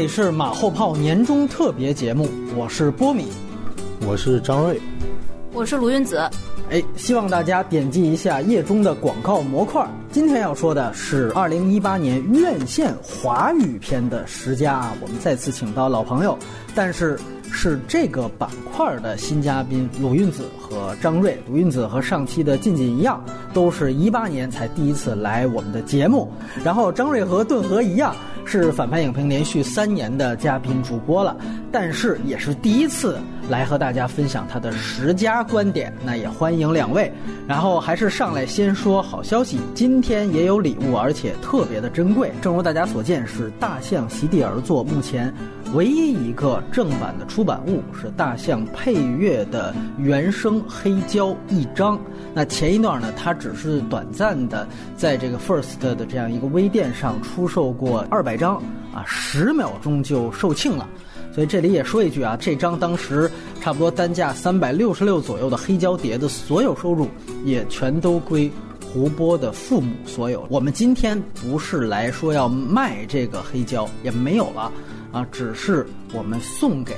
里是马后炮年终特别节目，我是波米，我是张瑞，我是卢云子。哎，希望大家点击一下页中的广告模块。今天要说的是二零一八年院线华语片的十佳，我们再次请到老朋友，但是是这个板块的新嘉宾鲁韵子和张瑞。鲁韵子和上期的静静一样，都是一八年才第一次来我们的节目，然后张瑞和顿河一样。是反派影评连续三年的嘉宾主播了，但是也是第一次来和大家分享他的十佳观点。那也欢迎两位。然后还是上来先说好消息，今天也有礼物，而且特别的珍贵。正如大家所见，是大象席地而坐，目前唯一一个正版的出版物是大象配乐的原声黑胶一张。那前一段呢，它只是短暂的在这个 First 的这样一个微店上出售过二百张啊，十秒钟就售罄了。所以这里也说一句啊，这张当时差不多单价三百六十六左右的黑胶碟的所有收入，也全都归胡波的父母所有。我们今天不是来说要卖这个黑胶，也没有了啊，只是我们送给。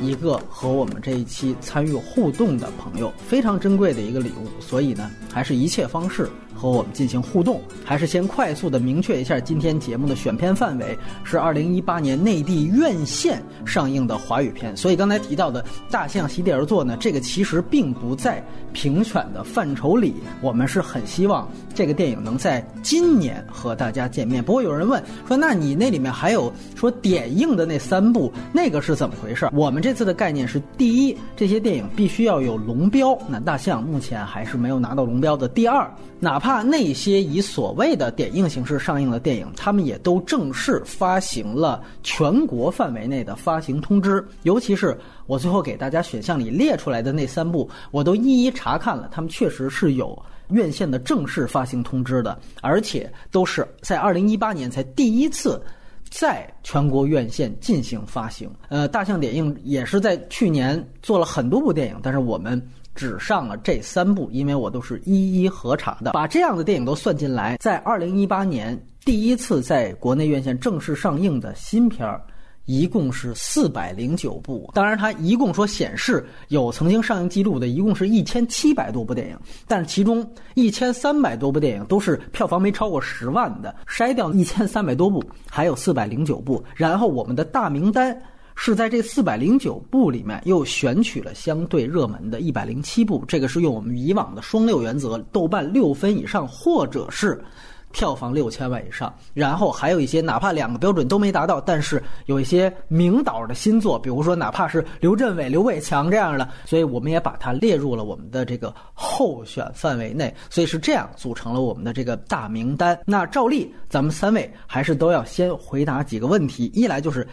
一个和我们这一期参与互动的朋友，非常珍贵的一个礼物，所以呢，还是一切方式。和我们进行互动，还是先快速的明确一下今天节目的选片范围是二零一八年内地院线上映的华语片。所以刚才提到的《大象席地而坐》呢，这个其实并不在评选的范畴里。我们是很希望这个电影能在今年和大家见面。不过有人问说，那你那里面还有说点映的那三部，那个是怎么回事？我们这次的概念是：第一，这些电影必须要有龙标，那《大象》目前还是没有拿到龙标的；第二，哪怕怕那些以所谓的点映形式上映的电影，他们也都正式发行了全国范围内的发行通知。尤其是我最后给大家选项里列出来的那三部，我都一一查看了，他们确实是有院线的正式发行通知的，而且都是在二零一八年才第一次在全国院线进行发行。呃，大象点映也是在去年做了很多部电影，但是我们。只上了这三部，因为我都是一一核查的。把这样的电影都算进来，在二零一八年第一次在国内院线正式上映的新片儿，一共是四百零九部。当然，它一共说显示有曾经上映记录的，一共是一千七百多部电影，但是其中一千三百多部电影都是票房没超过十万的。筛掉一千三百多部，还有四百零九部。然后我们的大名单。是在这四百零九部里面又选取了相对热门的一百零七部，这个是用我们以往的双六原则，豆瓣六分以上或者是票房六千万以上。然后还有一些哪怕两个标准都没达到，但是有一些名导的新作，比如说哪怕是刘镇伟、刘伟强这样的，所以我们也把它列入了我们的这个候选范围内。所以是这样组成了我们的这个大名单。那照例咱们三位还是都要先回答几个问题，一来就是。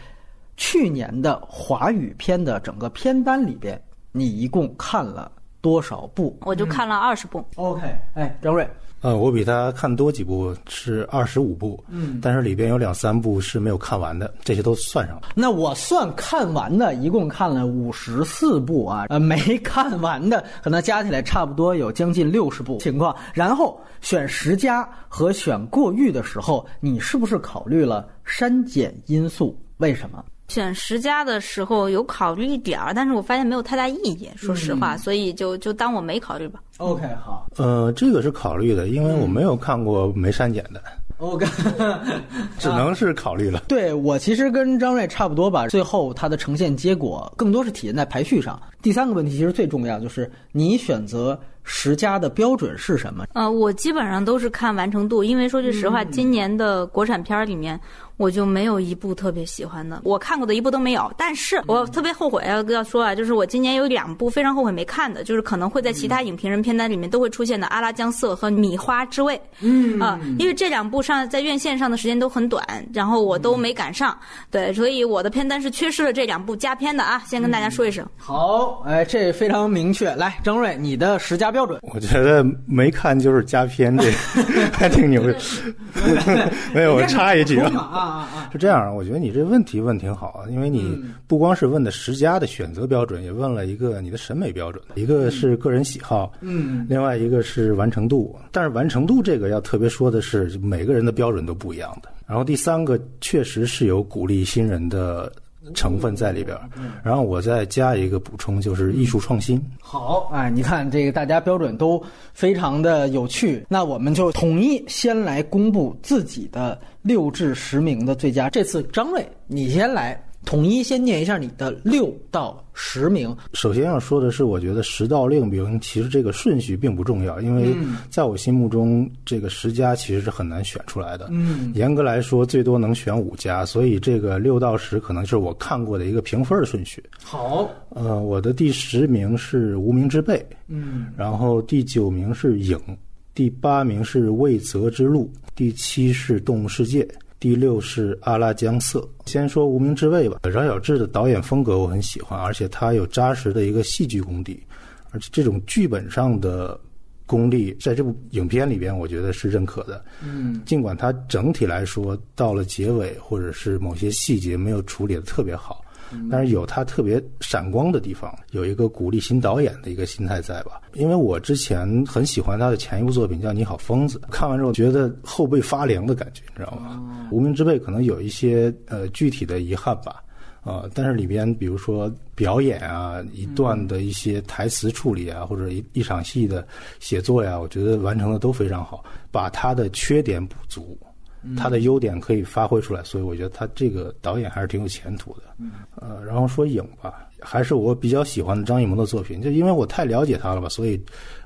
去年的华语片的整个片单里边，你一共看了多少部？我就看了二十部。OK，哎，张瑞，呃，我比他看多几部，是二十五部。嗯，但是里边有两三部是没有看完的，这些都算上了。那我算看完的，一共看了五十四部啊，呃，没看完的可能加起来差不多有将近六十部情况。然后选十佳和选过誉的时候，你是不是考虑了删减因素？为什么？选十佳的时候有考虑一点儿，但是我发现没有太大意义，说实话，所以就就当我没考虑吧。OK，好。呃，这个是考虑的，因为我没有看过没删减的。OK，只能是考虑了。对我其实跟张瑞差不多吧，最后它的呈现结果更多是体现在排序上。第三个问题其实最重要，就是你选择十佳的标准是什么？呃，我基本上都是看完成度，因为说句实话，今年的国产片儿里面。我就没有一部特别喜欢的，我看过的一部都没有。但是我特别后悔要要说啊，就是我今年有两部非常后悔没看的，就是可能会在其他影评人片单里面都会出现的《阿拉江色》和《米花之味》。嗯啊，因为这两部上在院线上的时间都很短，然后我都没赶上。对，所以我的片单是缺失了这两部佳片的啊，先跟大家说一声。好，哎，这非常明确。来，张瑞，你的十佳标准？我觉得没看就是佳片，这 还挺牛的。没有，我插一句啊。啊啊！是这样，我觉得你这问题问挺好啊，因为你不光是问的十佳的选择标准，也问了一个你的审美标准，一个是个人喜好，嗯，另外一个是完成度。但是完成度这个要特别说的是，每个人的标准都不一样的。然后第三个确实是有鼓励新人的。成分在里边，然后我再加一个补充，就是艺术创新。好，哎，你看这个大家标准都非常的有趣，那我们就统一先来公布自己的六至十名的最佳。这次张瑞，你先来。统一先念一下你的六到十名。首先要说的是，我觉得十到六名其实这个顺序并不重要，因为在我心目中，这个十佳其实是很难选出来的。嗯，严格来说，最多能选五家，所以这个六到十可能是我看过的一个评分的顺序。好，呃，我的第十名是《无名之辈》，嗯，然后第九名是《影》，第八名是《未泽之路》，第七是《动物世界》。第六是阿拉江色。先说无名之辈吧，饶晓志的导演风格我很喜欢，而且他有扎实的一个戏剧功底，而且这种剧本上的功力在这部影片里边，我觉得是认可的。嗯，尽管它整体来说到了结尾或者是某些细节没有处理的特别好。但是有他特别闪光的地方，有一个鼓励新导演的一个心态在吧？因为我之前很喜欢他的前一部作品叫《你好，疯子》，看完之后觉得后背发凉的感觉，你知道吗？无名之辈可能有一些呃具体的遗憾吧，啊，但是里边比如说表演啊，一段的一些台词处理啊，或者一一场戏的写作呀，我觉得完成的都非常好，把他的缺点补足。他的优点可以发挥出来，所以我觉得他这个导演还是挺有前途的。呃，然后说影吧，还是我比较喜欢的张艺谋的作品，就因为我太了解他了吧，所以，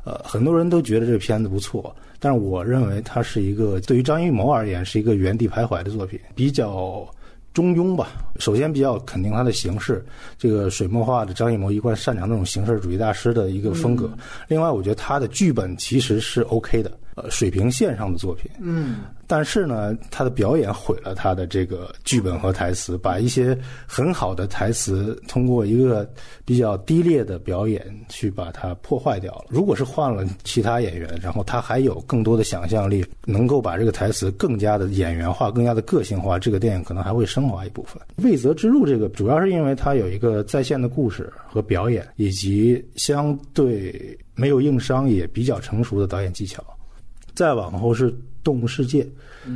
呃，很多人都觉得这个片子不错，但是我认为它是一个对于张艺谋而言是一个原地徘徊的作品，比较中庸吧。首先比较肯定它的形式，这个水墨画的张艺谋一贯擅长那种形式主义大师的一个风格。另外，我觉得他的剧本其实是 OK 的。呃，水平线上的作品，嗯，但是呢，他的表演毁了他的这个剧本和台词，把一些很好的台词通过一个比较低劣的表演去把它破坏掉了。如果是换了其他演员，然后他还有更多的想象力，能够把这个台词更加的演员化、更加的个性化，这个电影可能还会升华一部分。《未择之路》这个主要是因为它有一个在线的故事和表演，以及相对没有硬伤也比较成熟的导演技巧。再往后是《动物世界》，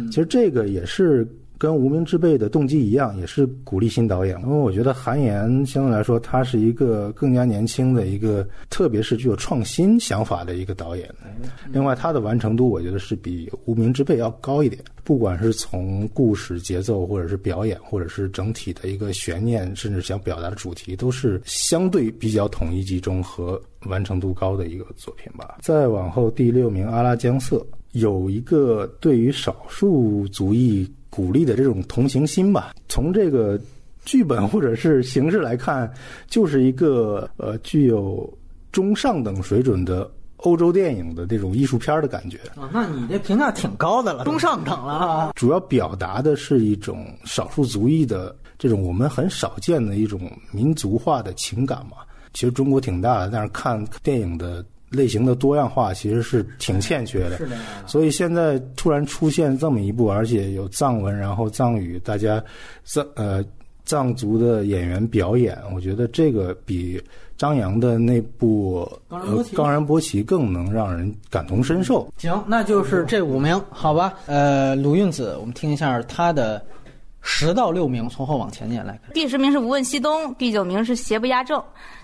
其实这个也是跟《无名之辈》的动机一样，也是鼓励新导演。因为我觉得韩延相对来说，他是一个更加年轻的一个，特别是具有创新想法的一个导演。另外，他的完成度我觉得是比《无名之辈》要高一点，不管是从故事节奏，或者是表演，或者是整体的一个悬念，甚至想表达的主题，都是相对比较统一集中和。完成度高的一个作品吧。再往后，第六名《阿拉江色》有一个对于少数族裔鼓励的这种同情心吧。从这个剧本或者是形式来看，就是一个呃具有中上等水准的欧洲电影的这种艺术片的感觉。啊，那你这评价挺高的了，中上等了啊。主要表达的是一种少数族裔的这种我们很少见的一种民族化的情感嘛。其实中国挺大的，但是看电影的类型的多样化其实是挺欠缺的。是的。所以现在突然出现这么一部，而且有藏文，然后藏语，大家藏呃藏族的演员表演，我觉得这个比张扬的那部《冈仁波齐》更能让人感同身受。行，那就是这五名，好吧？呃，鲁韵子，我们听一下他的。十到六名，从后往前念来看。第十名是《无问西东》，第九名是《邪不压正》，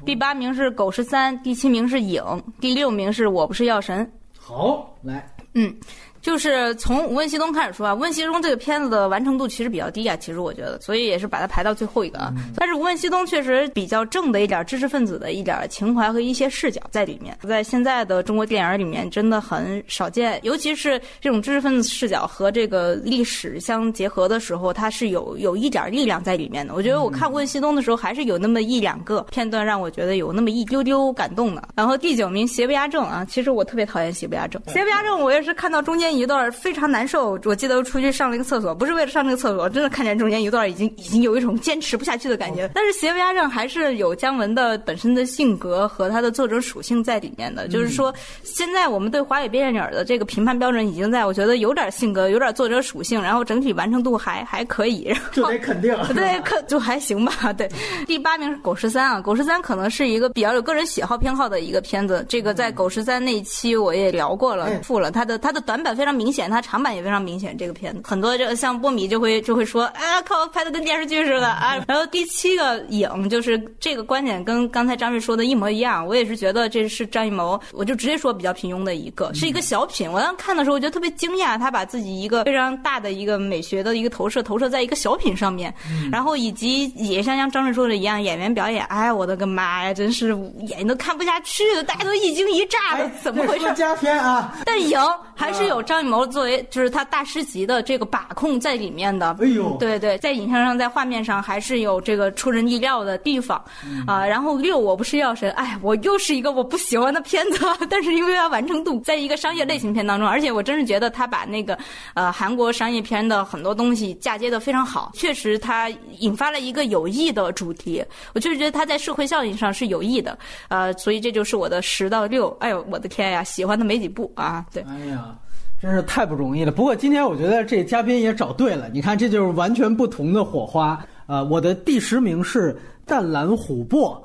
第八名是《狗十三》，第七名是《影》，第六名是我不是药神。好，来，嗯。就是从《无问西东》开始说啊，《无问西东》这个片子的完成度其实比较低啊，其实我觉得，所以也是把它排到最后一个啊。但是《无问西东》确实比较正的一点知识分子的一点情怀和一些视角在里面，在现在的中国电影里面真的很少见，尤其是这种知识分子视角和这个历史相结合的时候，它是有有一点力量在里面的。我觉得我看《无问西东》的时候，还是有那么一两个片段让我觉得有那么一丢丢感动的。然后第九名《邪不压正》啊，其实我特别讨厌《邪不压正》，《邪不压正》我也是看到中间。间一段非常难受，我记得出去上了一个厕所，不是为了上那个厕所，真的看见中间一段已经已经有一种坚持不下去的感觉。但是邪不压正还是有姜文的本身的性格和他的作者属性在里面的。就是说，现在我们对华语电影的这个评判标准已经在我觉得有点性格，有点作者属性，然后整体完成度还还可以。这得肯定。对，可就还行吧。对，第八名是《狗十三》啊，《狗十三》可能是一个比较有个人喜好偏好的一个片子。这个在《狗十三》那一期我也聊过了，付了。他的他的短板非常明显，它长板也非常明显。这个片子很多就像波米就会就会说，啊，靠，拍的跟电视剧似的啊。然后第七个影就是这个观点跟刚才张瑞说的一模一样，我也是觉得这是张艺谋，我就直接说比较平庸的一个，是一个小品。我当时看的时候，我觉得特别惊讶，他把自己一个非常大的一个美学的一个投射投射在一个小品上面，然后以及也像像张瑞说的一样，演员表演，哎，我的个妈呀，真是眼睛都看不下去了，大家都一惊一乍的，怎么回事？加片啊，但影。还是有张艺谋作为就是他大师级的这个把控在里面的。哎呦，对对，在影像上，在画面上还是有这个出人意料的地方啊。然后六，我不是药神，哎，我又是一个我不喜欢的 片子，但是因为它完成度在一个商业类型片当中，而且我真是觉得他把那个呃韩国商业片的很多东西嫁接的非常好，确实他引发了一个有益的主题。我就是觉得他在社会效应上是有益的，呃，所以这就是我的十到六。哎呦，我的天呀，喜欢的没几部啊，对。哎呀。真是太不容易了。不过今天我觉得这嘉宾也找对了。你看，这就是完全不同的火花。呃，我的第十名是《淡蓝琥珀》，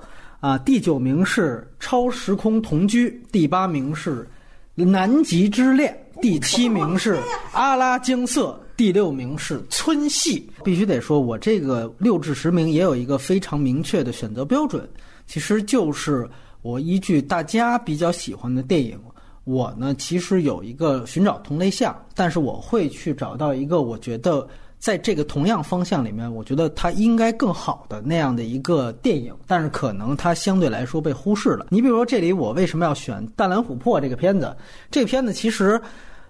啊，第九名是《超时空同居》，第八名是《南极之恋》，第七名是《阿拉姜色》，第六名是《村系》。必须得说，我这个六至十名也有一个非常明确的选择标准，其实就是我依据大家比较喜欢的电影。我呢，其实有一个寻找同类项，但是我会去找到一个我觉得在这个同样方向里面，我觉得它应该更好的那样的一个电影，但是可能它相对来说被忽视了。你比如说，这里我为什么要选《淡蓝琥珀》这个片子？这个片子其实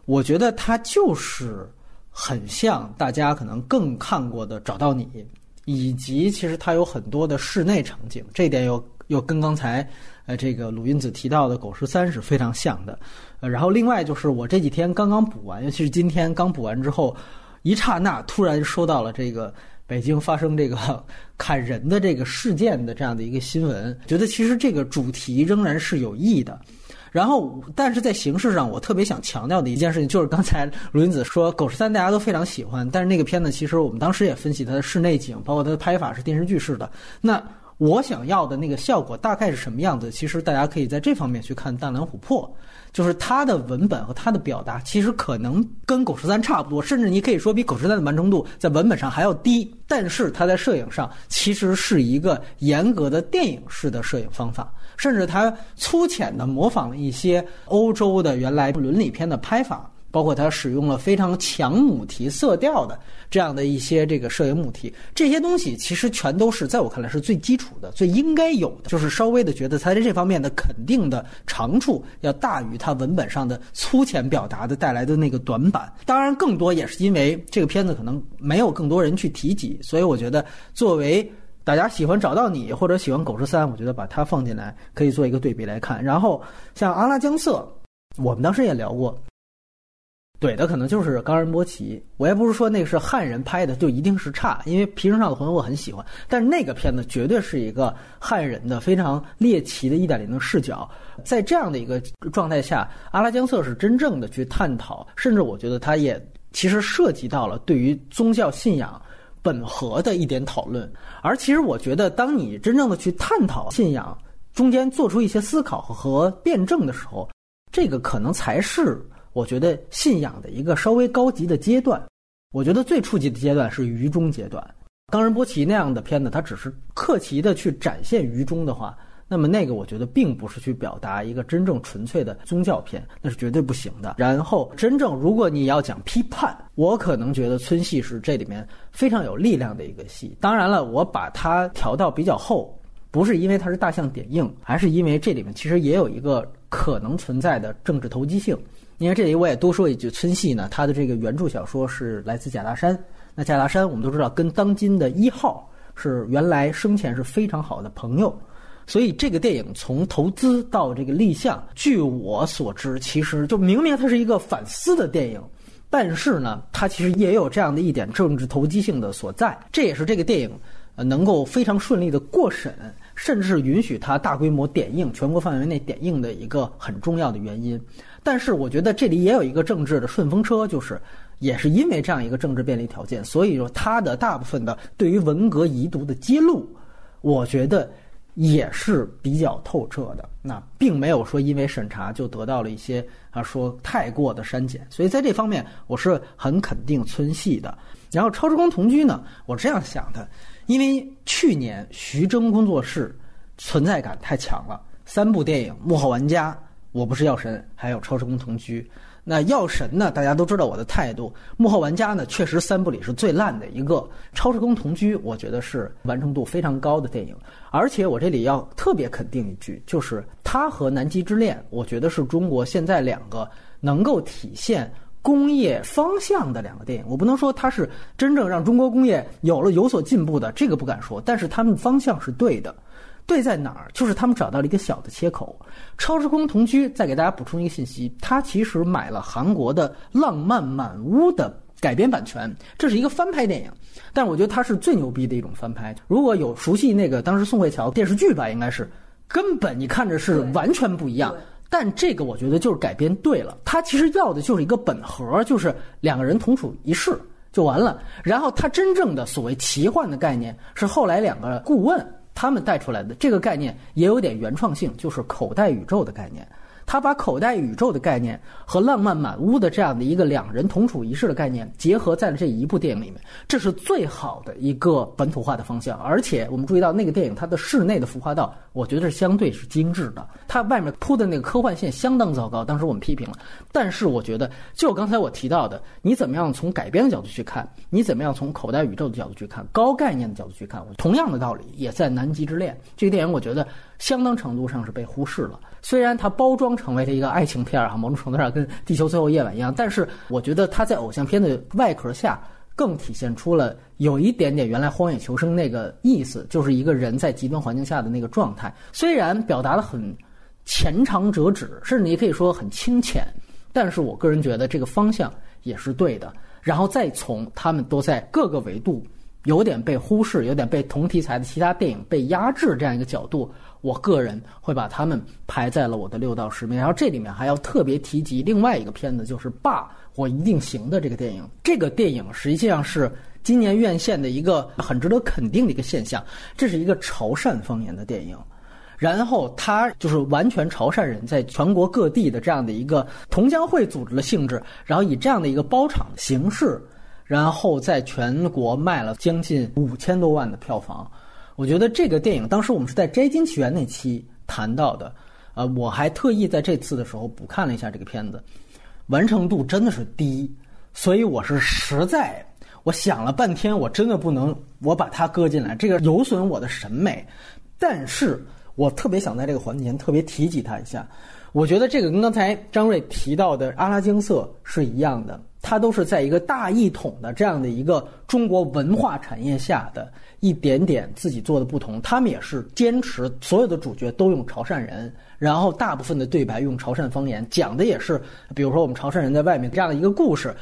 我觉得它就是很像大家可能更看过的《找到你》，以及其实它有很多的室内场景，这点又又跟刚才。呃，这个鲁云子提到的《狗十三》是非常像的，呃，然后另外就是我这几天刚刚补完，尤其是今天刚补完之后，一刹那突然收到了这个北京发生这个 砍人的这个事件的这样的一个新闻，觉得其实这个主题仍然是有意义的。然后，但是在形式上，我特别想强调的一件事情就是刚才鲁云子说《狗十三》大家都非常喜欢，但是那个片子其实我们当时也分析它的室内景，包括它的拍法是电视剧式的，那。我想要的那个效果大概是什么样子？其实大家可以在这方面去看《淡蓝琥珀》，就是它的文本和它的表达，其实可能跟《狗十三》差不多，甚至你可以说比《狗十三》的完成度在文本上还要低。但是它在摄影上其实是一个严格的电影式的摄影方法，甚至它粗浅的模仿了一些欧洲的原来伦理片的拍法。包括它使用了非常强母题色调的这样的一些这个摄影母题，这些东西其实全都是在我看来是最基础的、最应该有的，就是稍微的觉得它在这方面的肯定的长处要大于它文本上的粗浅表达的带来的那个短板。当然，更多也是因为这个片子可能没有更多人去提及，所以我觉得作为大家喜欢找到你或者喜欢《狗十三》，我觉得把它放进来可以做一个对比来看。然后像《阿拉姜色》，我们当时也聊过。怼的可能就是冈仁波齐，我也不是说那个是汉人拍的就一定是差，因为《皮绳上的魂》我很喜欢，但是那个片子绝对是一个汉人的非常猎奇的一点零的视角，在这样的一个状态下，阿拉江瑟是真正的去探讨，甚至我觉得它也其实涉及到了对于宗教信仰本核的一点讨论，而其实我觉得，当你真正的去探讨信仰中间做出一些思考和辩证的时候，这个可能才是。我觉得信仰的一个稍微高级的阶段，我觉得最初级的阶段是愚忠阶段。冈仁波齐那样的片子，它只是客气的去展现愚忠的话，那么那个我觉得并不是去表达一个真正纯粹的宗教片，那是绝对不行的。然后，真正如果你要讲批判，我可能觉得村戏是这里面非常有力量的一个戏。当然了，我把它调到比较厚，不是因为它是大象点映，还是因为这里面其实也有一个可能存在的政治投机性。因为这里我也多说一句，村戏呢，它的这个原著小说是来自贾大山。那贾大山我们都知道，跟当今的一号是原来生前是非常好的朋友，所以这个电影从投资到这个立项，据我所知，其实就明明它是一个反思的电影，但是呢，它其实也有这样的一点政治投机性的所在。这也是这个电影呃能够非常顺利的过审，甚至允许它大规模点映、全国范围内点映的一个很重要的原因。但是我觉得这里也有一个政治的顺风车，就是也是因为这样一个政治便利条件，所以说他的大部分的对于文革遗毒的揭露，我觉得。也是比较透彻的，那并没有说因为审查就得到了一些啊说太过的删减，所以在这方面我是很肯定村系的。然后超时空同居呢，我这样想的，因为去年徐峥工作室存在感太强了，三部电影《幕后玩家》《我不是药神》还有超时空同居。那药神呢？大家都知道我的态度。幕后玩家呢，确实三部里是最烂的一个。超时空同居，我觉得是完成度非常高的电影。而且我这里要特别肯定一句，就是它和南极之恋，我觉得是中国现在两个能够体现工业方向的两个电影。我不能说它是真正让中国工业有了有所进步的，这个不敢说。但是他们方向是对的。对在哪儿？就是他们找到了一个小的切口。超时空同居，再给大家补充一个信息：他其实买了韩国的《浪漫满屋》的改编版权，这是一个翻拍电影。但我觉得它是最牛逼的一种翻拍。如果有熟悉那个当时宋慧乔电视剧吧，应该是根本你看着是完全不一样。但这个我觉得就是改编对了。他其实要的就是一个本核，就是两个人同处一室就完了。然后他真正的所谓奇幻的概念，是后来两个顾问。他们带出来的这个概念也有点原创性，就是口袋宇宙的概念。他把口袋宇宙的概念和浪漫满屋的这样的一个两人同处一室的概念结合在了这一部电影里面，这是最好的一个本土化的方向。而且我们注意到那个电影它的室内的服化道，我觉得是相对是精致的。它外面铺的那个科幻线相当糟糕，当时我们批评了。但是我觉得，就刚才我提到的，你怎么样从改编的角度去看，你怎么样从口袋宇宙的角度去看，高概念的角度去看，同样的道理也在《南极之恋》这个电影，我觉得相当程度上是被忽视了。虽然它包装成为了一个爱情片儿哈，某种程度上跟《地球最后夜晚》一样，但是我觉得它在偶像片的外壳下，更体现出了有一点点原来《荒野求生》那个意思，就是一个人在极端环境下的那个状态。虽然表达的很浅尝辄止，甚至你可以说很清浅，但是我个人觉得这个方向也是对的。然后再从他们都在各个维度有点被忽视、有点被同题材的其他电影被压制这样一个角度。我个人会把他们排在了我的六到十名，然后这里面还要特别提及另外一个片子，就是《爸，我一定行》的这个电影。这个电影实际上是今年院线的一个很值得肯定的一个现象。这是一个潮汕方言的电影，然后它就是完全潮汕人在全国各地的这样的一个同乡会组织的性质，然后以这样的一个包场形式，然后在全国卖了将近五千多万的票房。我觉得这个电影当时我们是在《摘金奇缘》那期谈到的，呃，我还特意在这次的时候补看了一下这个片子，完成度真的是低，所以我是实在我想了半天，我真的不能我把它搁进来，这个有损我的审美。但是我特别想在这个环节特别提及它一下，我觉得这个跟刚才张瑞提到的《阿拉丁色》是一样的，它都是在一个大一统的这样的一个中国文化产业下的。一点点自己做的不同，他们也是坚持所有的主角都用潮汕人，然后大部分的对白用潮汕方言，讲的也是，比如说我们潮汕人在外面这样的一个故事，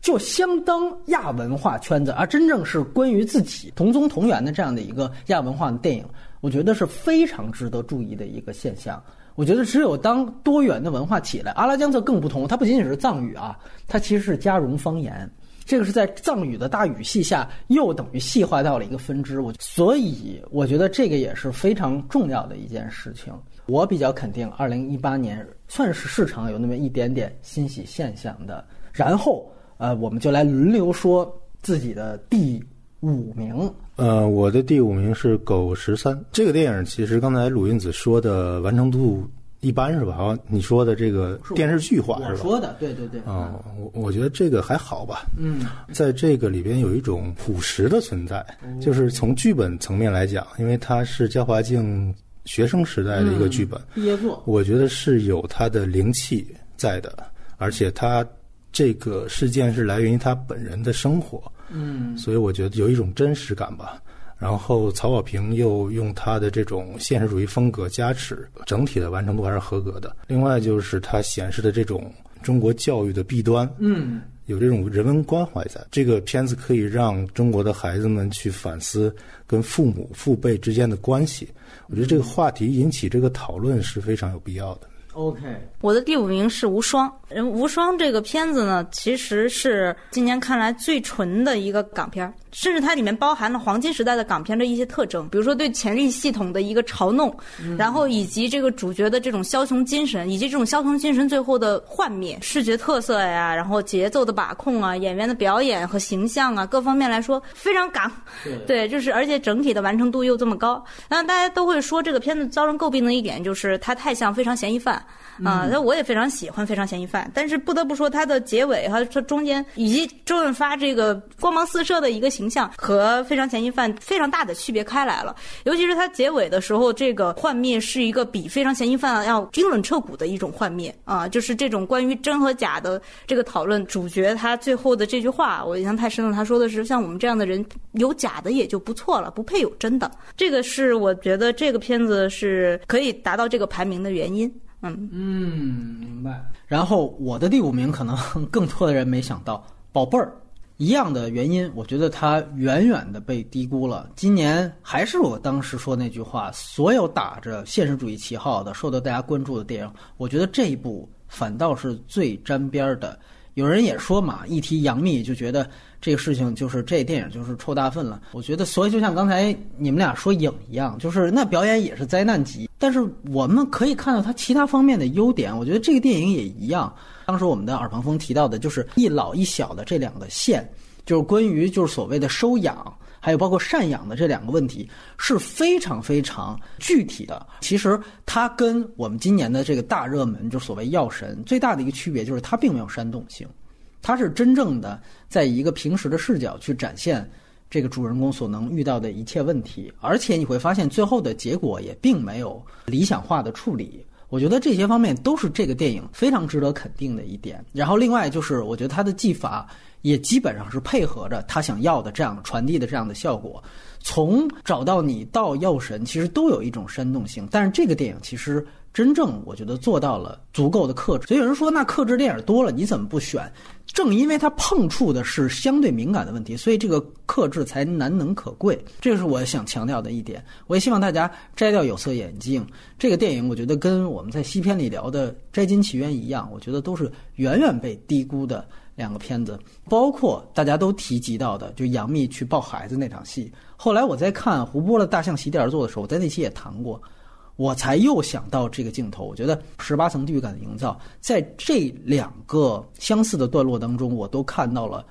就相当亚文化圈子，而真正是关于自己同宗同源的这样的一个亚文化的电影，我觉得是非常值得注意的一个现象。我觉得只有当多元的文化起来，阿拉江色更不同，它不仅仅是藏语啊，它其实是加绒方言。这个是在藏语的大语系下，又等于细化到了一个分支。我所以我觉得这个也是非常重要的一件事情。我比较肯定，二零一八年算是市场有那么一点点欣喜现象的。然后，呃，我们就来轮流说自己的第五名。呃，我的第五名是《狗十三》这个电影。其实刚才鲁云子说的完成度。一般是吧？啊，你说的这个电视剧化是吧？我说的，对对对。啊，我我觉得这个还好吧。嗯，在这个里边有一种朴实的存在，就是从剧本层面来讲，因为它是焦华静学生时代的一个剧本，毕业作，我觉得是有它的灵气在的，而且它这个事件是来源于他本人的生活，嗯，所以我觉得有一种真实感吧。然后曹保平又用他的这种现实主义风格加持，整体的完成度还是合格的。另外就是他显示的这种中国教育的弊端，嗯，有这种人文关怀在。这个片子可以让中国的孩子们去反思跟父母父辈之间的关系。我觉得这个话题引起这个讨论是非常有必要的。OK，我的第五名是《无双》。人《无双》这个片子呢，其实是今年看来最纯的一个港片儿，甚至它里面包含了黄金时代的港片的一些特征，比如说对权力系统的一个嘲弄，然后以及这个主角的这种枭雄精神，以及这种枭雄精神最后的幻灭、视觉特色呀，然后节奏的把控啊，演员的表演和形象啊，各方面来说非常港。对，就是而且整体的完成度又这么高，那大家都会说这个片子遭人诟病的一点就是它太像《非常嫌疑犯》啊，那、我也非常喜欢《非常嫌疑犯》，但是不得不说它的结尾和它中间以及周润发这个光芒四射的一个形象和《非常嫌疑犯》非常大的区别开来了，尤其是它结尾的时候，这个幻灭是一个比《非常嫌疑犯》要冰冷彻骨的一种幻灭啊，就是这种关于真和假的这个讨论，主角他最后的这句话我印象太深了，他说的是像我们这样的人有假的也就不错了，不配有真的，这个是我觉得这个片子是可以达到这个排名的原因。嗯，嗯，明白。然后我的第五名可能更多的人没想到，宝贝儿。一样的原因，我觉得他远远的被低估了。今年还是我当时说那句话，所有打着现实主义旗号的、受到大家关注的电影，我觉得这一部反倒是最沾边的。有人也说嘛，一提杨幂就觉得这个事情就是这电影就是臭大粪了。我觉得，所以就像刚才你们俩说影一样，就是那表演也是灾难级，但是我们可以看到它其他方面的优点。我觉得这个电影也一样。当时我们的耳旁风提到的就是一老一小的这两个线，就是关于就是所谓的收养。还有包括赡养的这两个问题是非常非常具体的。其实它跟我们今年的这个大热门，就所谓《药神》最大的一个区别就是它并没有煽动性，它是真正的在一个平时的视角去展现这个主人公所能遇到的一切问题，而且你会发现最后的结果也并没有理想化的处理。我觉得这些方面都是这个电影非常值得肯定的一点。然后另外就是，我觉得它的技法。也基本上是配合着他想要的这样传递的这样的效果，从找到你到药神，其实都有一种煽动性。但是这个电影其实真正我觉得做到了足够的克制。所以有人说，那克制电影多了，你怎么不选？正因为它碰触的是相对敏感的问题，所以这个克制才难能可贵。这是我想强调的一点。我也希望大家摘掉有色眼镜。这个电影，我觉得跟我们在西片里聊的《摘金奇缘》一样，我觉得都是远远被低估的。两个片子，包括大家都提及到的，就杨幂去抱孩子那场戏。后来我在看胡波的《大象席地而坐》的时候，我在那期也谈过，我才又想到这个镜头。我觉得十八层地狱感的营造，在这两个相似的段落当中，我都看到了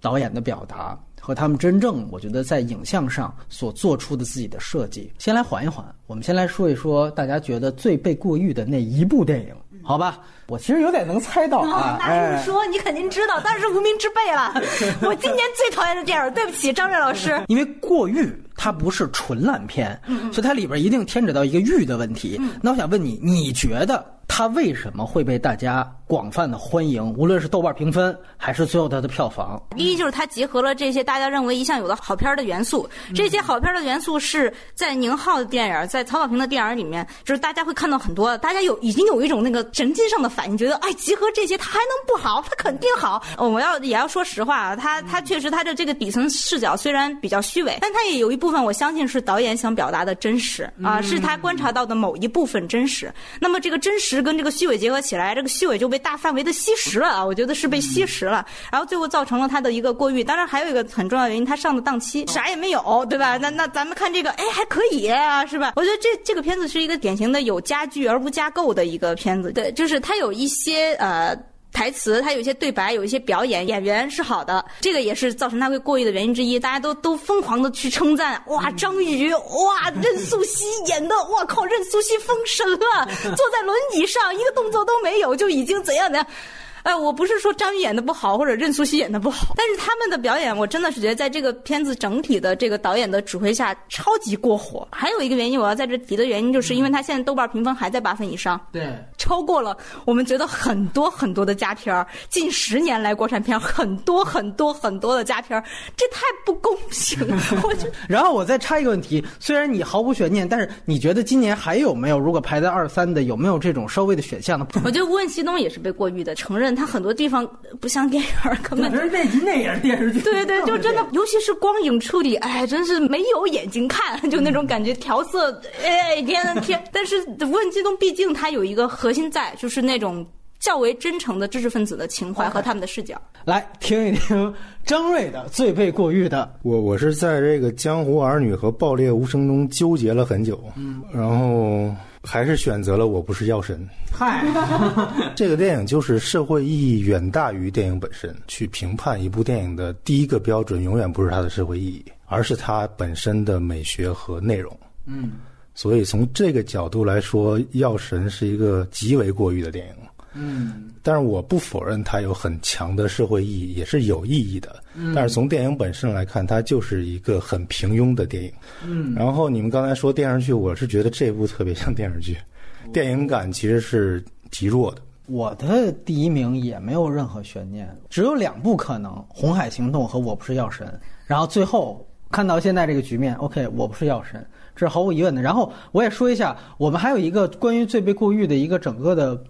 导演的表达和他们真正我觉得在影像上所做出的自己的设计。先来缓一缓，我们先来说一说大家觉得最被过誉的那一部电影，好吧？我其实有点能猜到啊，那你说你肯定知道，当然是无名之辈了。我今年最讨厌的电影，对不起，张瑞老师。因为过誉它不是纯烂片，所以它里边一定牵扯到一个欲的问题。那我想问你，你觉得它为什么会被大家广泛的欢迎？无论是豆瓣评分，还是最后它的票房？第一就是它结合了这些大家认为一向有的好片的元素，这些好片的元素是在宁浩的电影，在曹保平的电影里面，就是大家会看到很多，大家有已经有一种那个神经上的反应，觉得哎，集合这些它还能不好？它肯定好。我们要也要说实话啊，它它确实它的这个底层视角虽然比较虚伪，但它也有一部分我相信是导演想表达的真实啊，是他观察到的某一部分真实。那么这个真实跟这个虚伪结合起来，这个虚伪就被大范围的吸食了啊，我觉得是被吸食了，然后最后造成了他的一个过誉。当然还有一个很重要的原因，他上的档期啥也没有，对吧？那那咱们看这个，哎，还可以啊，是吧？我觉得这这个片子是一个典型的有加剧而不加构的一个片子，对，就是它有一些呃。台词，他有一些对白，有一些表演，演员是好的，这个也是造成他会过誉的原因之一。大家都都疯狂的去称赞，哇，张宇，哇，任素汐演的，哇靠，任素汐封神了，坐在轮椅上，一个动作都没有，就已经怎样怎样。哎，我不是说张译演的不好，或者任素汐演的不好，但是他们的表演，我真的是觉得在这个片子整体的这个导演的指挥下，超级过火。还有一个原因，我要在这提的原因，就是因为他现在豆瓣评分还在八分以上，对，超过了我们觉得很多很多的佳片儿，近十年来国产片很多很多很多的佳片儿，这太不公平了。我觉得然后我再插一个问题，虽然你毫无悬念，但是你觉得今年还有没有？如果排在二三的，有没有这种稍微的选项呢？我觉得《无问西东》也是被过誉的，承认他很多地方不像电影儿，根本就。那那也是电视剧。对对，就真的，尤其是光影处理，哎，真是没有眼睛看，就那种感觉，调色，哎，天呐天！但是《无问西东》毕竟它有一个核心在，就是那种较为真诚的知识分子的情怀和他们的视角。来听一听张瑞的最被过誉的。我我是在这个江湖儿女和爆裂无声中纠结了很久，嗯，然后还是选择了我不是药神。嗨，这个电影就是社会意义远大于电影本身。去评判一部电影的第一个标准，永远不是它的社会意义，而是它本身的美学和内容。嗯，所以从这个角度来说，《药神》是一个极为过誉的电影。嗯，但是我不否认它有很强的社会意义，也是有意义的。但是从电影本身来看，它就是一个很平庸的电影。嗯，然后你们刚才说电视剧，我是觉得这部特别像电视剧，电影感其实是极弱的。我的第一名也没有任何悬念，只有两部可能：《红海行动》和《我不是药神》。然后最后看到现在这个局面，OK，我不是药神，这是毫无疑问的。然后我也说一下，我们还有一个关于最被过誉的一个整个的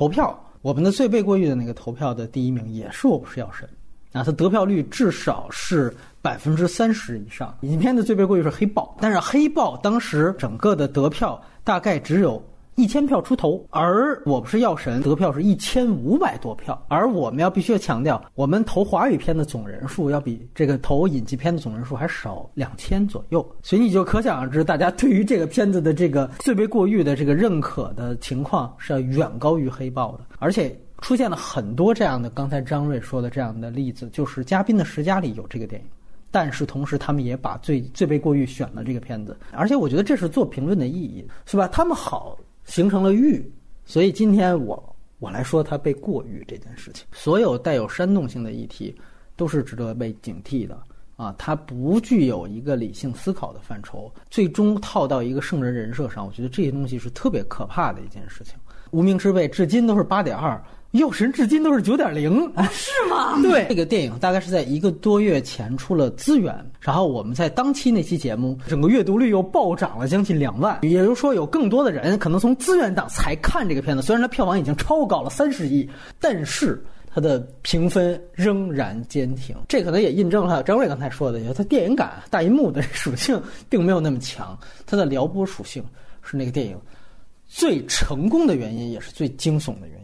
投票，我们的最被过誉的那个投票的第一名也是《我不是药神》，啊，它得票率至少是百分之三十以上。影片的最被过誉是《黑豹》，但是《黑豹》当时整个的得票大概只有。一千票出头，而我不是药神得票是一千五百多票，而我们要必须要强调，我们投华语片的总人数要比这个投引进片的总人数还少两千左右，所以你就可想而知，大家对于这个片子的这个最被过誉的这个认可的情况是要远高于黑豹的，而且出现了很多这样的刚才张瑞说的这样的例子，就是嘉宾的十佳里有这个电影。但是同时，他们也把最最被过誉选了这个片子，而且我觉得这是做评论的意义，是吧？他们好。形成了欲，所以今天我我来说它被过誉这件事情。所有带有煽动性的议题都是值得被警惕的啊！它不具有一个理性思考的范畴，最终套到一个圣人人设上，我觉得这些东西是特别可怕的一件事情。无名之辈至今都是八点二。药神至今都是九点零，是吗？对，这个电影大概是在一个多月前出了资源，然后我们在当期那期节目，整个阅读率又暴涨了将近两万，也就是说有更多的人可能从资源档才看这个片子。虽然它票房已经超高了三十亿，但是它的评分仍然坚挺。这可能也印证了张瑞刚才说的，它电影感、大银幕的属性并没有那么强，它的撩拨属性是那个电影最成功的原因，也是最惊悚的原因。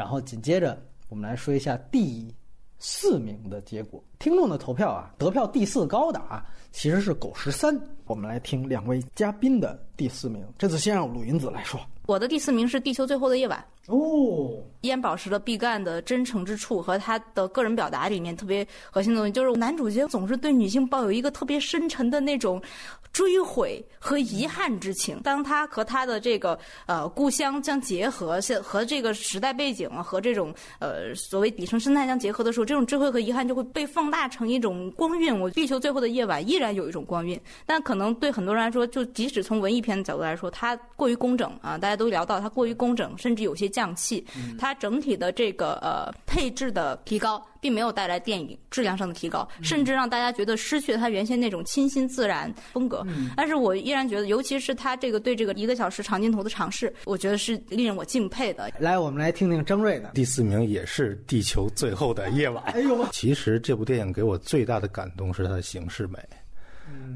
然后紧接着，我们来说一下第四名的结果。听众的投票啊，得票第四高的啊，其实是狗十三。我们来听两位嘉宾的第四名。这次先让鲁云子来说。我的第四名是《地球最后的夜晚》哦，烟宝石的毕赣的真诚之处和他的个人表达里面特别核心的东西，就是男主角总是对女性抱有一个特别深沉的那种追悔和遗憾之情。当他和他的这个呃故乡相结合，现和这个时代背景和这种呃所谓底层生态相结合的时候，这种追悔和遗憾就会被放大成一种光晕。我《地球最后的夜晚》依然有一种光晕，但可能对很多人来说，就即使从文艺片的角度来说，它过于工整啊，大家。都聊到它过于工整，甚至有些降气。它整体的这个呃配置的提高，并没有带来电影质量上的提高，甚至让大家觉得失去了它原先那种清新自然风格。但是我依然觉得，尤其是它这个对这个一个小时长镜头的尝试，我觉得是令人我敬佩的。来，我们来听听张瑞的第四名，也是《地球最后的夜晚》。哎呦，其实这部电影给我最大的感动是它的形式美。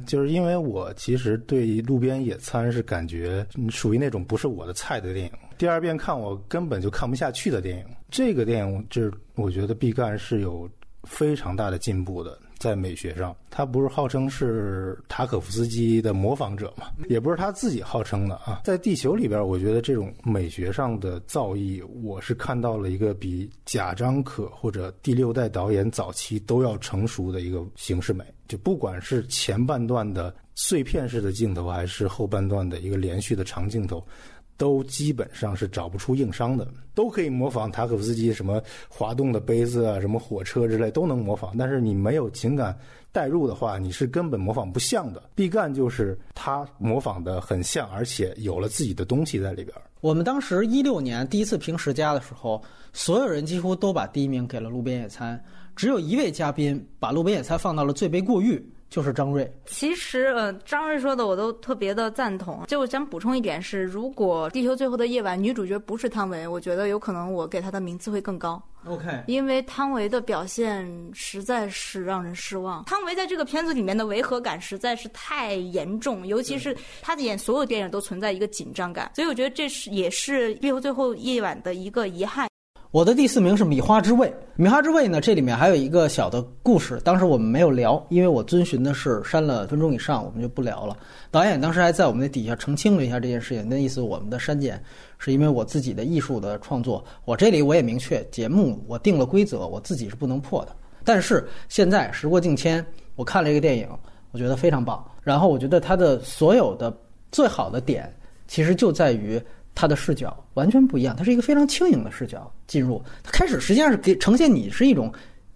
就是因为我其实对路边野餐是感觉属于那种不是我的菜的电影，第二遍看我根本就看不下去的电影。这个电影就是我觉得毕赣是有非常大的进步的。在美学上，他不是号称是塔可夫斯基的模仿者嘛？也不是他自己号称的啊。在地球里边，我觉得这种美学上的造诣，我是看到了一个比贾樟柯或者第六代导演早期都要成熟的一个形式美。就不管是前半段的碎片式的镜头，还是后半段的一个连续的长镜头，都基本上是找不出硬伤的，都可以模仿塔可夫斯基什么滑动的杯子啊，什么火车之类都能模仿，但是你没有情感代入的话，你是根本模仿不像的。毕赣就是他模仿的很像，而且有了自己的东西在里边。我们当时一六年第一次评十佳的时候，所有人几乎都把第一名给了《路边野餐》，只有一位嘉宾把《路边野餐》放到了最被过誉。就是张瑞。其实，呃，张瑞说的我都特别的赞同。就我想补充一点是，如果《地球最后的夜晚》女主角不是汤唯，我觉得有可能我给她的名次会更高。OK，因为汤唯的表现实在是让人失望。汤唯在这个片子里面的违和感实在是太严重，尤其是她的演所有电影都存在一个紧张感，所以我觉得这是也是《地球最后夜晚》的一个遗憾。我的第四名是《米花之味》。《米花之味》呢，这里面还有一个小的故事，当时我们没有聊，因为我遵循的是删了分钟以上，我们就不聊了。导演当时还在我们的底下澄清了一下这件事情，那意思我们的删减是因为我自己的艺术的创作。我这里我也明确，节目我定了规则，我自己是不能破的。但是现在时过境迁，我看了一个电影，我觉得非常棒。然后我觉得它的所有的最好的点，其实就在于。他的视角完全不一样，他是一个非常轻盈的视角进入。他开始实际上是给呈现你是一种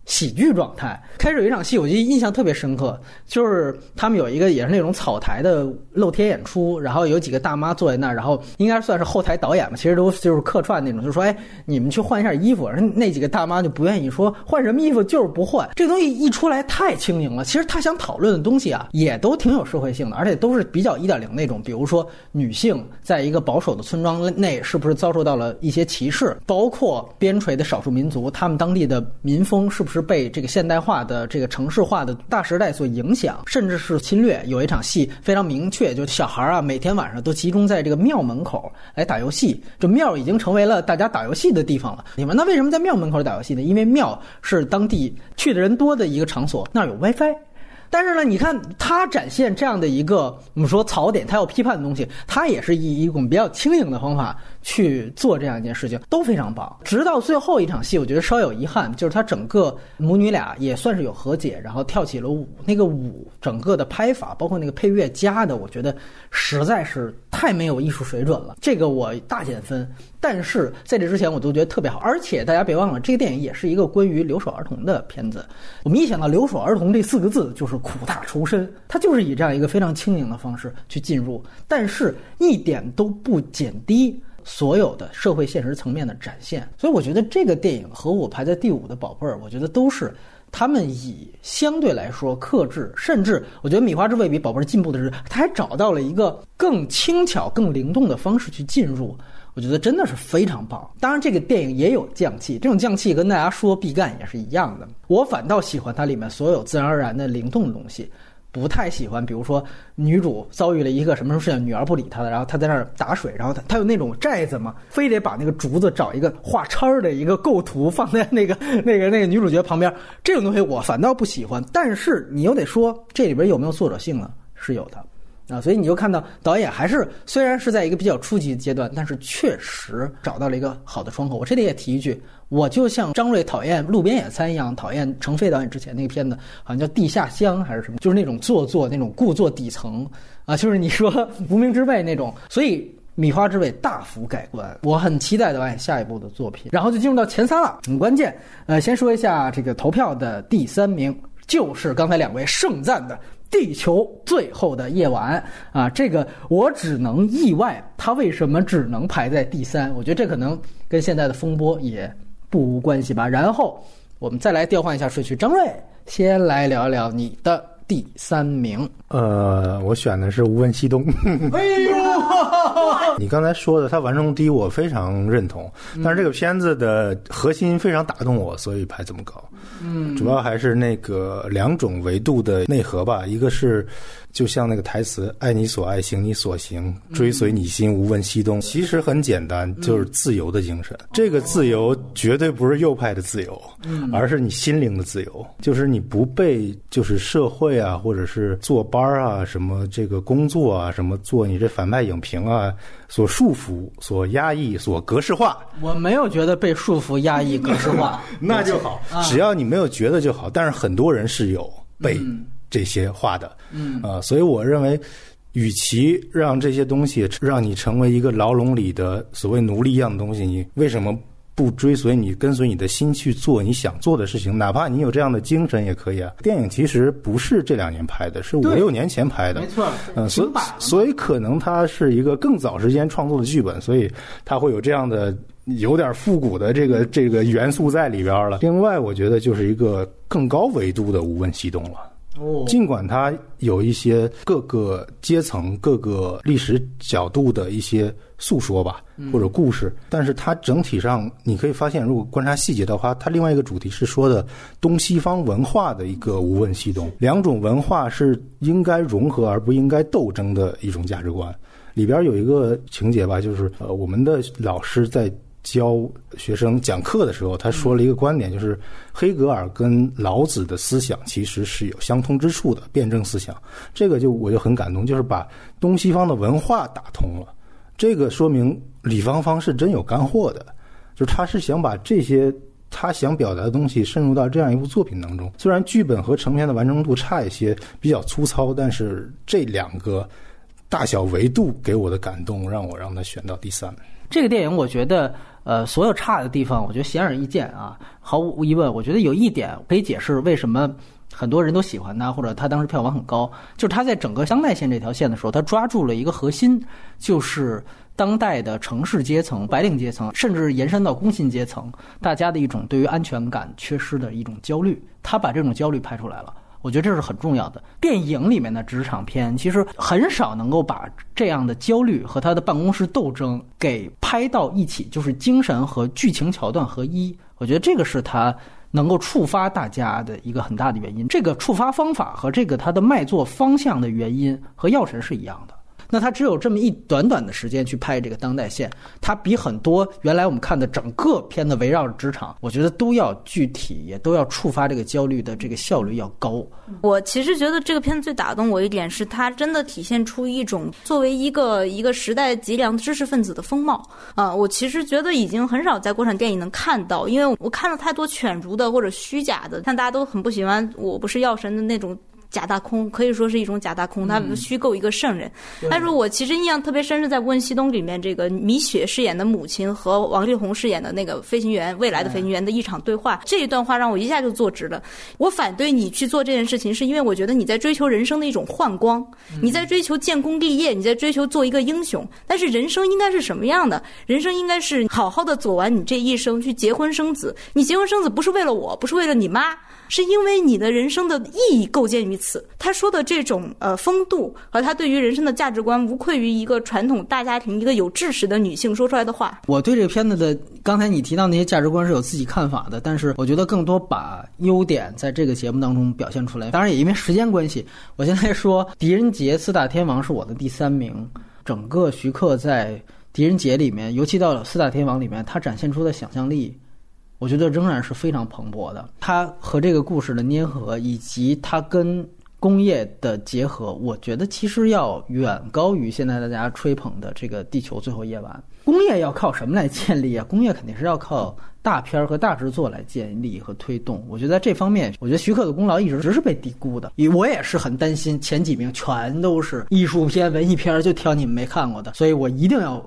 喜剧状态。开始有一场戏，我记得印象特别深刻，就是他们有一个也是那种草台的露天演出，然后有几个大妈坐在那儿，然后应该算是后台导演吧，其实都就是客串那种，就说：“哎，你们去换一下衣服。”那几个大妈就不愿意说换什么衣服，就是不换。这东西一出来太轻盈了。其实他想讨论的东西啊，也都挺有社会性的，而且都是比较一点零那种。比如说女性在一个保守的村庄内是不是遭受到了一些歧视，包括边陲的少数民族，他们当地的民风是不是被这个现代化的这个城市化的大时代所影响，甚至是侵略。有一场戏非常明确，就小孩啊，每天晚上都集中在这个庙门口来打游戏，这庙已经成为了大家打游戏的地方了。你们那为什么在庙门口打游戏呢？因为庙是当地去的人多的一个场所，那儿有 WiFi。但是呢，你看他展现这样的一个我们说槽点，他要批判的东西，他也是以一种比较轻盈的方法去做这样一件事情，都非常棒。直到最后一场戏，我觉得稍有遗憾，就是他整个母女俩也算是有和解，然后跳起了舞。那个舞整个的拍法，包括那个配乐加的，我觉得实在是太没有艺术水准了，这个我大减分。但是在这之前，我都觉得特别好。而且大家别忘了，这个电影也是一个关于留守儿童的片子。我们一想到留守儿童这四个字，就是苦大仇深。它就是以这样一个非常轻盈的方式去进入，但是一点都不减低所有的社会现实层面的展现。所以我觉得这个电影和我排在第五的《宝贝儿》，我觉得都是。他们以相对来说克制，甚至我觉得《米花之味》比《宝贝儿》进步的是，他还找到了一个更轻巧、更灵动的方式去进入。我觉得真的是非常棒。当然，这个电影也有匠气，这种匠气跟大家说毕赣也是一样的。我反倒喜欢它里面所有自然而然的灵动的东西，不太喜欢，比如说女主遭遇了一个什么什么事情，女儿不理她了，然后她在那儿打水，然后她她有那种寨子嘛，非得把那个竹子找一个画叉的一个构图放在那个那个那个女主角旁边，这种东西我反倒不喜欢。但是你又得说这里边有没有作者性呢？是有的。啊，所以你就看到导演还是虽然是在一个比较初级的阶段，但是确实找到了一个好的窗口。我这里也提一句，我就像张瑞讨厌《路边野餐》一样，讨厌程飞导演之前那个片子，好像叫《地下乡》还是什么，就是那种做作、那种故作底层啊，就是你说《无名之辈》那种。所以《米花之味》大幅改观，我很期待导演下一部的作品。然后就进入到前三了，很关键。呃，先说一下这个投票的第三名，就是刚才两位盛赞的。地球最后的夜晚啊，这个我只能意外，它为什么只能排在第三？我觉得这可能跟现在的风波也不无关系吧。然后我们再来调换一下顺序，张瑞先来聊一聊你的第三名。呃，我选的是《无问西东》。哎呦，你刚才说的他完成低，我非常认同。但是这个片子的核心非常打动我，所以排这么高。嗯，主要还是那个两种维度的内核吧。一个是，就像那个台词“爱你所爱，行你所行，追随你心，无问西东”。其实很简单，就是自由的精神。这个自由绝对不是右派的自由，而是你心灵的自由。就是你不被就是社会啊，或者是坐班啊，什么这个工作啊，什么做你这反派影评啊所束缚、所压抑、所格式化。我没有觉得被束缚、压抑、格式化，那就好。只要你没有觉得就好。但是很多人是有被这些话的，嗯啊，所以我认为与其让这些东西让你成为一个牢笼里的所谓奴隶一样的东西，你为什么不追随你、跟随你的心去做你想做的事情？哪怕你有这样的精神也可以啊。电影其实不是这两年拍的，是五六年前拍的，没错，嗯，所以所以可能它是一个更早时间创作的剧本，所以它会有这样的有点复古的这个这个元素在里边了。另外，我觉得就是一个更高维度的无问西东了。哦，尽管它有一些各个阶层、各个历史角度的一些诉说吧，或者故事，但是它整体上你可以发现，如果观察细节的话，它另外一个主题是说的东西方文化的一个无问西东，两种文化是应该融合而不应该斗争的一种价值观。里边有一个情节吧，就是呃，我们的老师在教学生讲课的时候，他说了一个观点，就是黑格尔跟老子的思想其实是有相通之处的，辩证思想。这个就我就很感动，就是把东西方的文化打通了。这个说明李芳芳是真有干货的，就是他是想把这些他想表达的东西渗入到这样一部作品当中。虽然剧本和成片的完成度差一些，比较粗糙，但是这两个大小维度给我的感动，让我让他选到第三。这个电影我觉得，呃，所有差的地方，我觉得显而易见啊。毫无疑问，我觉得有一点可以解释为什么很多人都喜欢他，或者他当时票房很高，就是他在整个当代线这条线的时候，他抓住了一个核心，就是当代的城市阶层、白领阶层，甚至延伸到工薪阶层，大家的一种对于安全感缺失的一种焦虑。他把这种焦虑拍出来了。我觉得这是很重要的。电影里面的职场片其实很少能够把这样的焦虑和他的办公室斗争给拍到一起，就是精神和剧情桥段合一。我觉得这个是他能够触发大家的一个很大的原因。这个触发方法和这个他的卖座方向的原因和《药神》是一样的。那他只有这么一短短的时间去拍这个当代线，他比很多原来我们看的整个片子围绕着职场，我觉得都要具体，也都要触发这个焦虑的这个效率要高。我其实觉得这个片子最打动我一点是，它真的体现出一种作为一个一个时代脊梁知识分子的风貌啊、我其实觉得已经很少在国产电影能看到，因为我看了太多犬儒的或者虚假的，像大家都很不喜欢《我不是药神》的那种。假大空可以说是一种假大空，他虚构一个圣人。但是我其实印象特别深是在《无问西东》里面，这个米雪饰演的母亲和王力宏饰演的那个飞行员，未来的飞行员的一场对话，这一段话让我一下就坐直了。我反对你去做这件事情，是因为我觉得你在追求人生的一种幻光，你在追求建功立业，你在追求做一个英雄。但是人生应该是什么样的？人生应该是好好的走完你这一生，去结婚生子。你结婚生子不是为了我，不是为了你妈。是因为你的人生的意义构建于此。他说的这种呃风度和他对于人生的价值观，无愧于一个传统大家庭、一个有知识的女性说出来的话。我对这个片子的刚才你提到那些价值观是有自己看法的，但是我觉得更多把优点在这个节目当中表现出来。当然也因为时间关系，我现在说《狄仁杰》四大天王是我的第三名。整个徐克在《狄仁杰》里面，尤其到了四大天王里面，他展现出的想象力。我觉得仍然是非常蓬勃的。它和这个故事的粘合，以及它跟工业的结合，我觉得其实要远高于现在大家吹捧的这个《地球最后夜晚》。工业要靠什么来建立啊？工业肯定是要靠大片儿和大制作来建立和推动。我觉得在这方面，我觉得徐克的功劳一直是被低估的。我也是很担心前几名全都是艺术片、文艺片，就挑你们没看过的，所以我一定要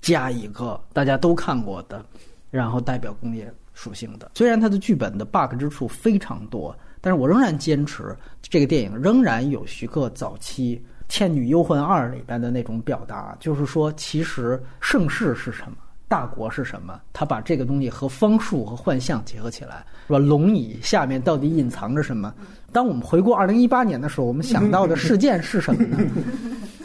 加一个大家都看过的，然后代表工业属性的。虽然它的剧本的 bug 之处非常多，但是我仍然坚持这个电影仍然有徐克早期《倩女幽魂二》里边的那种表达，就是说，其实盛世是什么，大国是什么，他把这个东西和方术和幻象结合起来，是吧？龙椅下面到底隐藏着什么？当我们回顾二零一八年的时候，我们想到的事件是什么呢？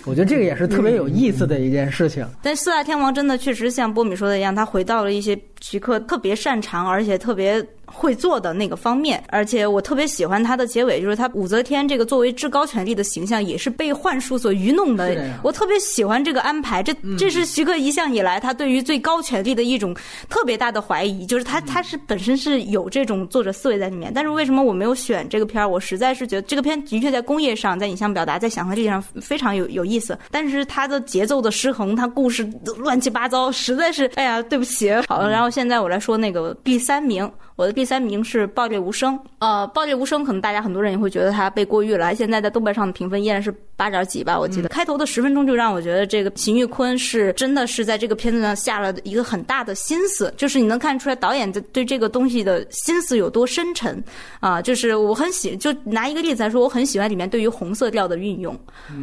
我觉得这个也是特别有意思的一件事情。但四大天王真的确实像波米说的一样，他回到了一些徐克特别擅长而且特别会做的那个方面。而且我特别喜欢他的结尾，就是他武则天这个作为至高权力的形象，也是被幻术所愚弄的。我特别喜欢这个安排，这这是徐克一向以来他对于最高权力的一种特别大的怀疑，就是他他是本身是有这种作者思维在里面。但是为什么我没有选这个片儿？我实在是觉得这个片的确在工业上、在影像表达、在想象力上非常有有意思，但是它的节奏的失衡，它故事乱七八糟，实在是哎呀，对不起。好，然后现在我来说那个第三名，我的第三名是《爆裂无声》。呃，《爆裂无声》可能大家很多人也会觉得它被过誉了，现在在豆瓣上的评分依然是八点几吧，我记得、开头的十分钟就让我觉得这个邢玉坤是真的是在这个片子上下了一个很大的心思，就是你能看出来导演在对这个东西的心思有多深沉啊、就是我很喜，就拿一个例子来说，我很喜欢里面对于红色调的运用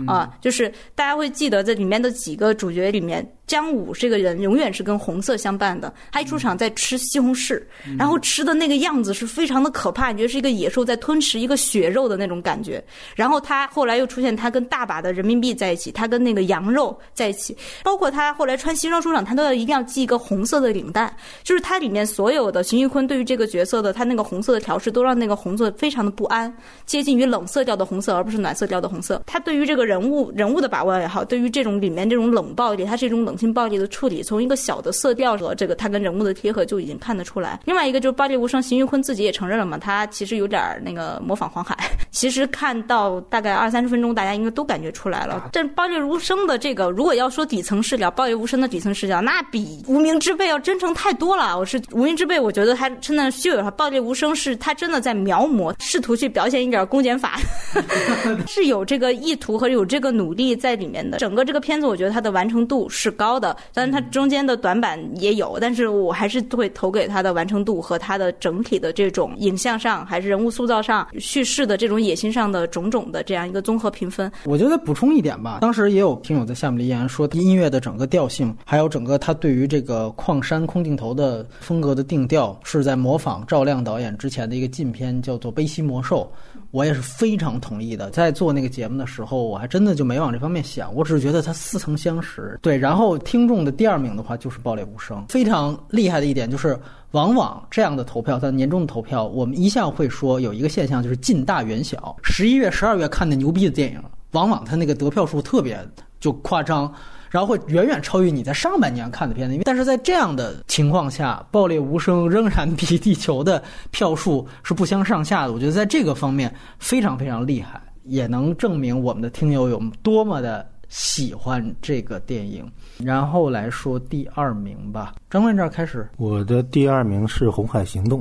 啊、就是大家会记得在里面的几个主角里面。姜武这个人永远是跟红色相伴的。他一出场在吃西红柿，然后吃的那个样子是非常的可怕，你觉得是一个野兽在吞食一个血肉的那种感觉。然后他后来又出现他跟大把的人民币在一起，他跟那个羊肉在一起，包括他后来穿西装出场，他都要一定要系一个红色的领带。就是他里面所有的邢玉坤对于这个角色的他那个红色的调试，都让那个红色非常的不安，接近于冷色调的红色，而不是暖色调的红色。他对于这个人物人物的把握也好，对于这种里面这种冷暴力，他是一种冷性暴力的处理，从一个小的色调和这个他跟人物的贴合就已经看得出来。另外一个就是暴力无声，邢玉坤自己也承认了嘛，他其实有点儿那个模仿黄海。其实看到大概二三十分钟，大家应该都感觉出来了。这暴力无声的这个，如果要说底层视角，暴力无声的底层视角，那比无名之辈要真诚太多了。我是无名之辈，我觉得他真的虚伪化，暴力无声是他真的在描摹，试图去表现一点公检法，是有这个意图和有这个努力在里面的。整个这个片子，我觉得它的完成度是高的，但是它中间的短板也有，但是我还是会投给它的完成度和它的整体的这种影像上，还是人物塑造上、叙事的这种野心上的种种的这样一个综合评分。我觉得补充一点吧，当时也有听友在下面留言说，音乐的整个调性，还有整个他对于这个矿山空镜头的风格的定调，是在模仿赵亮导演之前的一个禁片，叫做《悲西魔兽》。我也是非常同意的。在做那个节目的时候，我还真的就没往这方面想，我只是觉得它似曾相识。对，然后听众的第二名的话就是《爆裂无声》，非常厉害的一点就是，往往这样的投票，在年终的投票，我们一向会说有一个现象就是近大远小。十一月、十二月看的牛逼的电影，往往它那个得票数特别就夸张。然后会远远超越你在上半年看的片子，因为但是在这样的情况下，《爆裂无声》仍然比地球的票数是不相上下的。我觉得在这个方面非常非常厉害，也能证明我们的听友有多么的喜欢这个电影。然后来说第二名吧，张冠这儿开始。我的第二名是《红海行动》。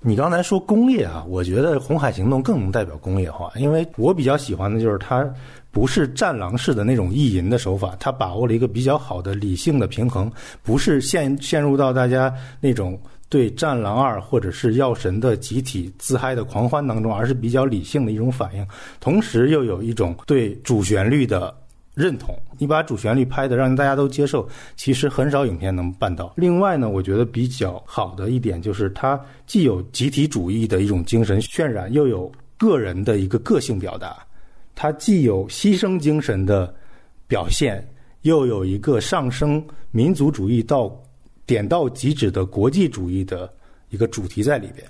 你刚才说工业啊，我觉得《红海行动》更能代表工业化，因为我比较喜欢的就是它不是战狼式的那种意淫的手法，它把握了一个比较好的理性的平衡，不是陷陷入到大家那种对《战狼二》或者是《药神》的集体自嗨的狂欢当中，而是比较理性的一种反应，同时又有一种对主旋律的。认同你把主旋律拍的让大家都接受，其实很少影片能办到。另外呢，我觉得比较好的一点就是它既有集体主义的一种精神渲染，又有个人的一个个性表达。它既有牺牲精神的表现，又有一个上升民族主义到点到即止的国际主义的一个主题在里边。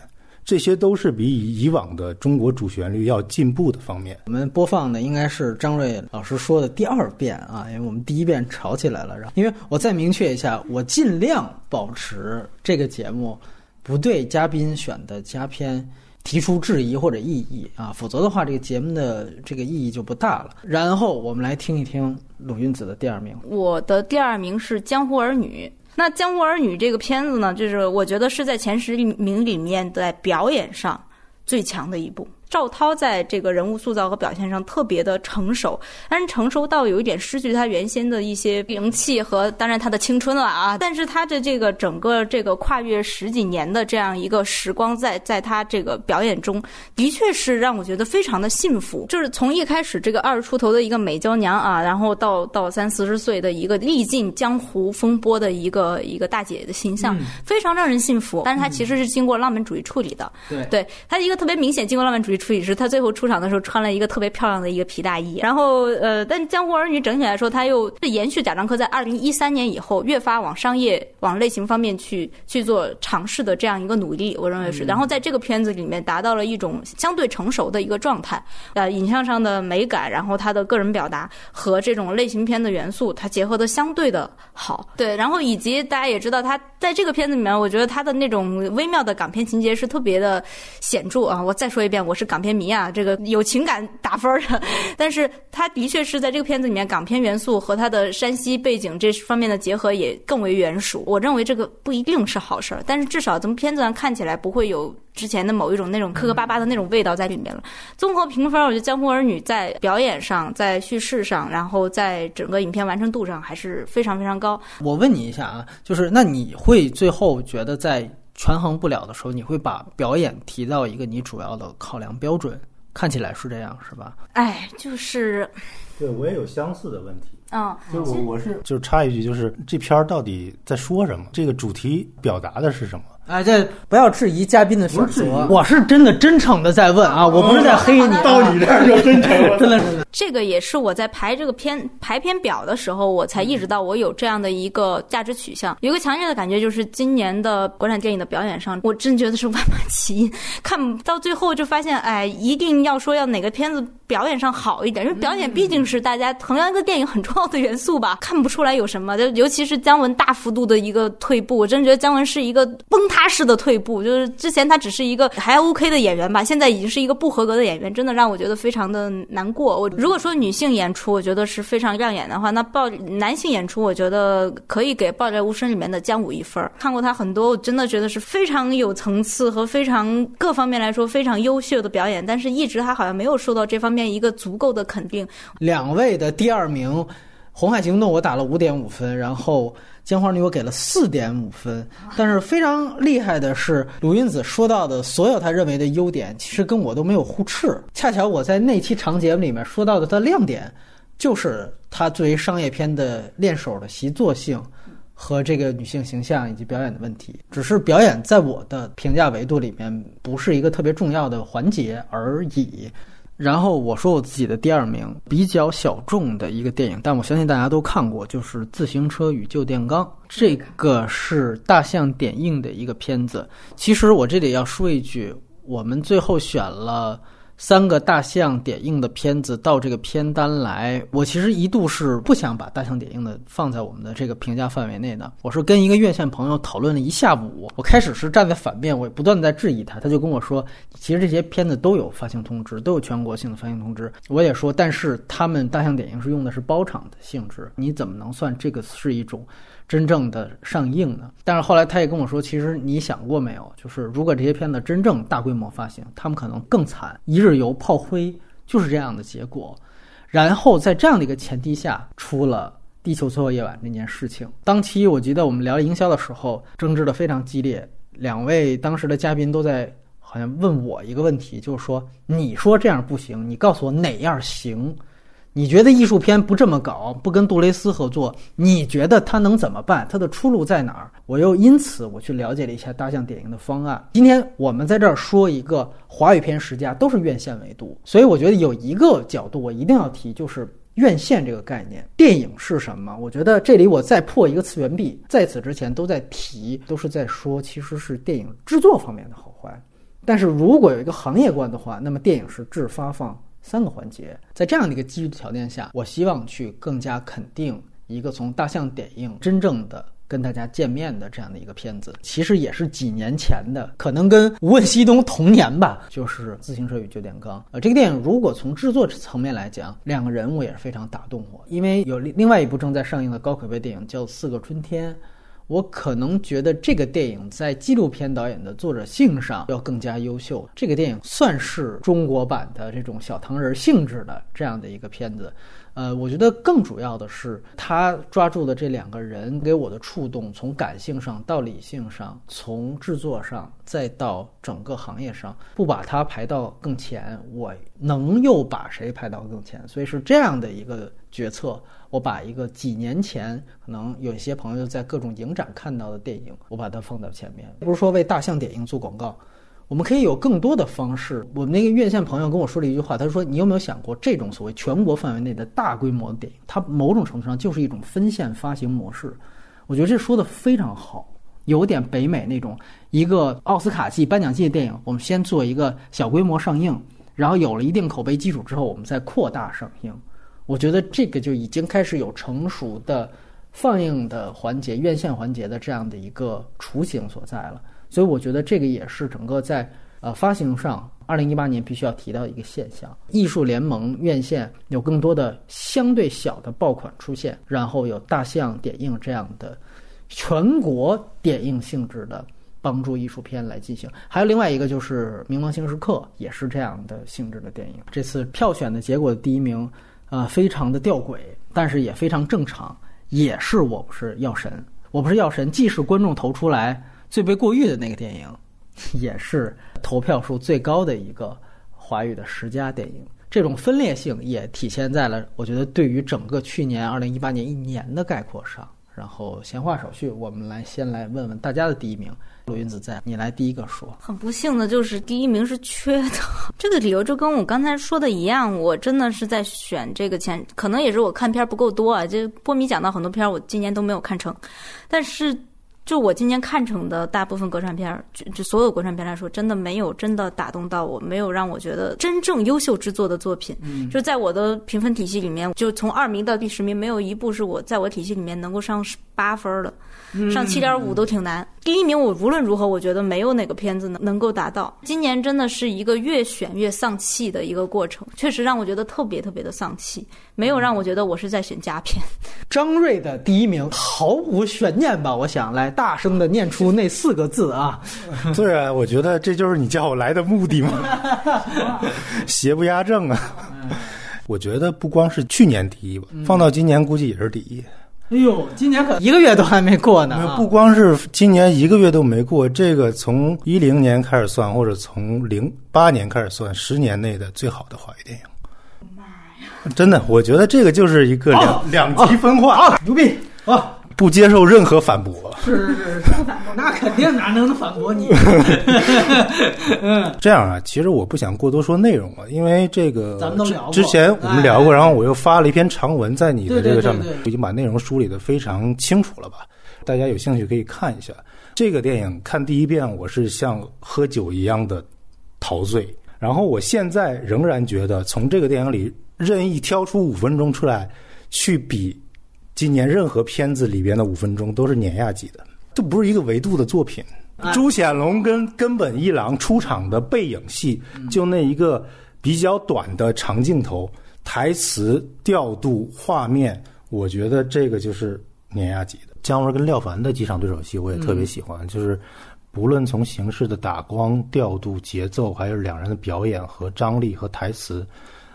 这些都是比以往的中国主旋律要进步的方面。我们播放的应该是张瑞老师说的第二遍啊，因为我们第一遍吵起来了。然后，因为我再明确一下，我尽量保持这个节目不对嘉宾选的佳片提出质疑或者异议啊，否则的话，这个节目的这个意义就不大了。然后我们来听一听鲁云子的第二名。我的第二名是《江湖儿女》。那《江湖儿女》这个片子呢，就是我觉得是在前十名里面在表演上最强的一部。赵涛在这个人物塑造和表现上特别的成熟，但是成熟到有一点失去他原先的一些灵气和当然他的青春了啊。但是他的这个整个这个跨越十几年的这样一个时光在，在在他这个表演中，的确是让我觉得非常的幸福。就是从一开始这个二十出头的一个美娇娘啊，然后到到三四十岁的一个历尽江湖风波的一个一个大姐的形象，嗯、非常让人信服。但是她其实是经过浪漫主义处理的，对，对他一个特别明显经过浪漫主义。处理师，他最后出场的时候穿了一个特别漂亮的一个皮大衣，然后呃，但《江湖儿女》整体来说，他又延续贾樟柯在二零一三年以后越发往商业、往类型方面去去做尝试的这样一个努力，我认为是。然后在这个片子里面达到了一种相对成熟的一个状态，呃，影像上的美感，然后他的个人表达和这种类型片的元素，它结合的相对的好。对，然后以及大家也知道，他在这个片子里面，我觉得他的那种微妙的港片情节是特别的显著啊。我再说一遍，我是。港片迷啊，这个有情感打分的。但是他的确是在这个片子里面，港片元素和他的山西背景这方面的结合也更为圆熟。我认为这个不一定是好事儿，但是至少从片子上看起来不会有之前的某一种那种磕磕巴巴的那种味道在里面了。综合评分，我觉得《江湖儿女》在表演上、在叙事上，然后在整个影片完成度上还是非常非常高。我问你一下啊，就是那你会最后觉得在权衡不了的时候，你会把表演提到一个你主要的考量标准？看起来是这样，是吧？哎，就是，对我也有相似的问题。嗯，就是我我是就是插一句，就是这片儿到底在说什么？这个主题表达的是什么？哎，这不要质疑嘉宾的选择，我是真的真诚的在问啊，我不是在黑你。到你这儿就真诚了。真的是这个也是我在排这个片排片表的时候，我才意识到我有这样的一个价值取向。有一个强烈的感觉，就是今年的国产电影的表演上，我真觉得是万马齐喑。看到最后就发现，哎，一定要说要哪个片子表演上好一点，因 为表演毕竟是大家衡量一个电影很重要的元素吧。看不出来有什么，就尤其是姜文大幅度的一个退步，我真觉得姜文是一个崩塌式的退步。就是之前他只是一个还 OK 的演员吧，现在已经是一个不合格的演员，真的让我觉得非常的难过。我如果说女性演出，我觉得是非常亮眼的话，那报男性演出，我觉得可以给《抱在无声》里面的姜武一分儿。看过他很多，我真的觉得是非常有层次和非常各方面来说非常优秀的表演，但是一直他好像没有受到这方面一个足够的肯定。两位的第二名，《红海行动》我打了五点五分，然后《江花女》我给了四点五分。但是非常厉害的是，鲁云子说到的所有他认为的优点，其实跟我都没有互斥。恰巧我在那期长节目里面说到的他亮点，就是他作为商业片的练手的习作性。和这个女性形象以及表演的问题，只是表演在我的评价维度里面不是一个特别重要的环节而已。然后我说我自己的第二名比较小众的一个电影，但我相信大家都看过，就是《自行车与旧电钢》。这个是大象点映的一个片子。其实我这里要说一句，我们最后选了。三个大象点映的片子到这个片单来，我其实一度是不想把大象点映的放在我们的这个评价范围内的。我是跟一个院线朋友讨论了一下午，我开始是站在反面，我不断在质疑他，他就跟我说，其实这些片子都有发行通知，都有全国性的发行通知。我也说，但是他们大象点映是用的是包场的性质，你怎么能算这个是一种？真正的上映呢？但是后来他也跟我说，其实你想过没有？就是如果这些片子真正大规模发行，他们可能更惨，一日游炮灰，就是这样的结果。然后在这样的一个前提下，出了《地球最后夜晚》这件事情。当期我记得我们聊营销的时候，争执的非常激烈，两位当时的嘉宾都在好像问我一个问题，就是说你说这样不行，你告诉我哪样行？你觉得艺术片不这么搞，不跟杜蕾斯合作，你觉得他能怎么办？他的出路在哪儿？我又因此我去了解了一下大象点映的方案。今天我们在这儿说一个华语片十佳，都是院线维度，所以我觉得有一个角度我一定要提，就是院线这个概念。电影是什么？我觉得这里我再破一个次元壁，在此之前都在提，都是在说，其实是电影制作方面的好坏。但是如果有一个行业观的话，那么电影是制发放。三个环节，在这样的一个基于条件下，我希望去更加肯定一个从大象点映真正的跟大家见面的这样的一个片子，其实也是几年前的，可能跟《无问西东》同年吧，就是《自行车与旧电钢》。呃，这个电影如果从制作层面来讲，两个人物也是非常打动我，因为有另外一部正在上映的高口碑电影叫《四个春天》。我可能觉得这个电影在纪录片导演的作者性上要更加优秀。这个电影算是中国版的这种小糖人性质的这样的一个片子。呃，我觉得更主要的是他抓住的这两个人给我的触动，从感性上到理性上，从制作上再到整个行业上，不把它排到更前，我能又把谁排到更前？所以是这样的一个决策。我把一个几年前可能有一些朋友在各种影展看到的电影，我把它放到前面。不是说为大象点映做广告，我们可以有更多的方式。我们那个院线朋友跟我说了一句话，他说：“你有没有想过，这种所谓全国范围内的大规模的电影，它某种程度上就是一种分线发行模式？”我觉得这说的非常好，有点北美那种一个奥斯卡季、颁奖季的电影，我们先做一个小规模上映，然后有了一定口碑基础之后，我们再扩大上映。我觉得这个就已经开始有成熟的放映的环节、院线环节的这样的一个雏形所在了，所以我觉得这个也是整个在呃，发行上，二零一八年必须要提到一个现象：艺术联盟院线有更多的相对小的爆款出现，然后有大象点映这样的全国点映性质的帮助艺术片来进行。还有另外一个就是《冥王星时刻》，也是这样的性质的电影。这次票选的结果第一名，呃，非常的吊诡，但是也非常正常，也是我不是药神，我不是药神，既是观众投出来最被过誉的那个电影。也是投票数最高的一个华语的十佳电影，这种分裂性也体现在了我觉得对于整个去年二零一八年一年的概括上。然后闲话少叙，我们来先来问问大家的第一名。陆云子在，你来第一个说。很不幸的就是第一名是缺的，这个理由就跟我刚才说的一样，我真的是在选这个前，可能也是我看片不够多啊。就波米讲到很多片，我今年都没有看成，但是。就我今年看成的大部分国产片，就就所有国产片来说，真的没有真的打动到我，没有让我觉得真正优秀之作的作品。嗯，就在我的评分体系里面，就从二名到第十名，没有一部是我在我体系里面能够上八分的。上七点五都挺难，第一名我无论如何，我觉得没有哪个片子能能够达到。今年真的是一个越选越丧气的一个过程，确实让我觉得特别特别的丧气，没有让我觉得我是在选佳片。张瑞的第一名毫无悬念吧？我想来大声的念出那四个字啊！对啊，我觉得这就是你叫我来的目的嘛，邪不压正啊！我觉得不光是去年第一吧，放到今年估计也是第一。哎呦，今年可一个月都还没过呢！不光是今年一个月都没过，这个从一零年开始算，或者从零八年开始算，十年内的最好的华语电影。妈呀！真的，我觉得这个就是一个两两极分化啊，牛逼啊！不接受任何反驳。是是是，不反驳，那肯定哪能反驳你？嗯，这样啊，其实我不想过多说内容了，因为这个咱们都聊过，之前我们聊过，然后我又发了一篇长文在你的这个上面，已经把内容梳理的非常清楚了吧？大家有兴趣可以看一下。这个电影看第一遍，我是像喝酒一样的陶醉，然后我现在仍然觉得，从这个电影里任意挑出五分钟出来去比。今年任何片子里边的五分钟都是碾压级的，这不是一个维度的作品。朱显龙跟根本一郎出场的背影戏，就那一个比较短的长镜头，台词调度、画面，我觉得这个就是碾压级的。姜文跟廖凡的几场对手戏，我也特别喜欢，就是不论从形式的打光、调度、节奏，还有两人的表演和张力和台词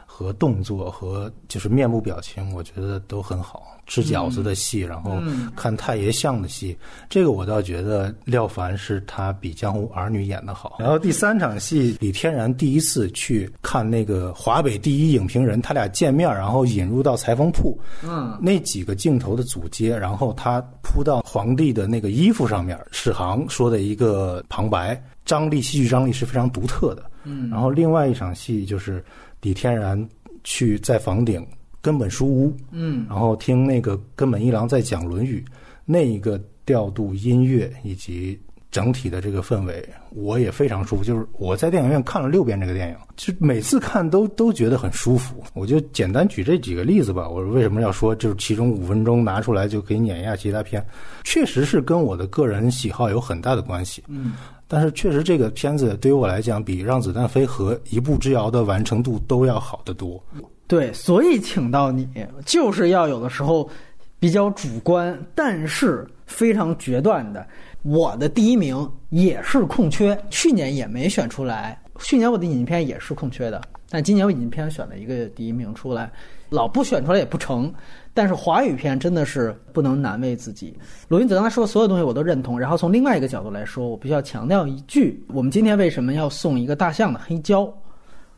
和动作和就是面部表情，我觉得都很好。吃饺子的戏，然后看太爷像的戏，这个我倒觉得廖凡是他比《江湖儿女》演的好。然后第三场戏，李天然第一次去看那个华北第一影评人，他俩见面，然后引入到裁缝铺，嗯，那几个镜头的组接，然后他扑到皇帝的那个衣服上面，史航说的一个旁白，张力戏剧张力是非常独特的。嗯，然后另外一场戏就是李天然去在房顶。根本书屋，嗯，然后听那个根本一郎在讲《论语》，那一个调度、音乐以及整体的这个氛围，我也非常舒服。就是我在电影院看了六遍这个电影，就每次看都都觉得很舒服。我就简单举这几个例子吧。我为什么要说，就是其中五分钟拿出来就可以碾压其他片，确实是跟我的个人喜好有很大的关系。嗯，但是确实这个片子对于我来讲，比《让子弹飞》和《一步之遥》的完成度都要好得多。对，所以请到你就是要有的时候比较主观，但是非常决断的。我的第一名也是空缺，去年也没选出来。去年我的引进片也是空缺的，但今年我引进片选了一个第一名出来，老不选出来也不成。但是华语片真的是不能难为自己。罗云子刚才说的所有东西我都认同。然后从另外一个角度来说，我必须要强调一句：我们今天为什么要送一个大象的黑胶？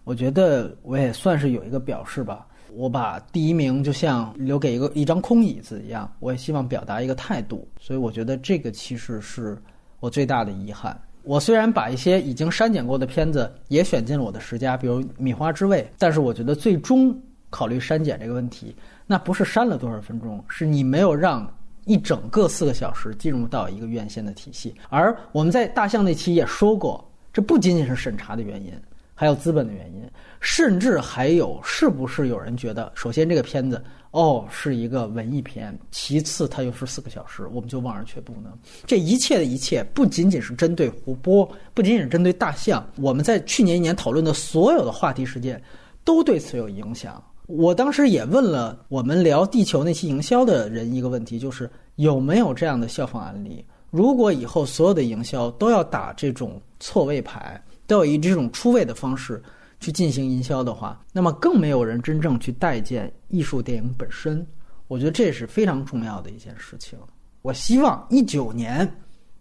我觉得我也算是有一个表示吧，我把第一名就像留给一个一张空椅子一样，我也希望表达一个态度，所以我觉得这个其实是我最大的遗憾。我虽然把一些已经删减过的片子也选进了我的十佳，比如《米花之味》，但是我觉得最终考虑删减这个问题，那不是删了多少分钟，是你没有让一整个四个小时进入到一个院线的体系。而我们在大象那期也说过，这不仅仅是审查的原因。还有资本的原因，甚至还有是不是有人觉得，首先这个片子哦，是一个文艺片，其次它又是四个小时，我们就望而却步呢？这一切的一切，不仅仅是针对胡波，不仅仅是针对大象，我们在去年一年讨论的所有的话题事件，都对此有影响。我当时也问了我们聊地球那期营销的人一个问题，就是有没有这样的效仿案例？如果以后所有的营销都要打这种错位牌，都要以这种出位的方式。去进行营销的话，那么更没有人真正去待见艺术电影本身。我觉得这是非常重要的一件事情。我希望一九年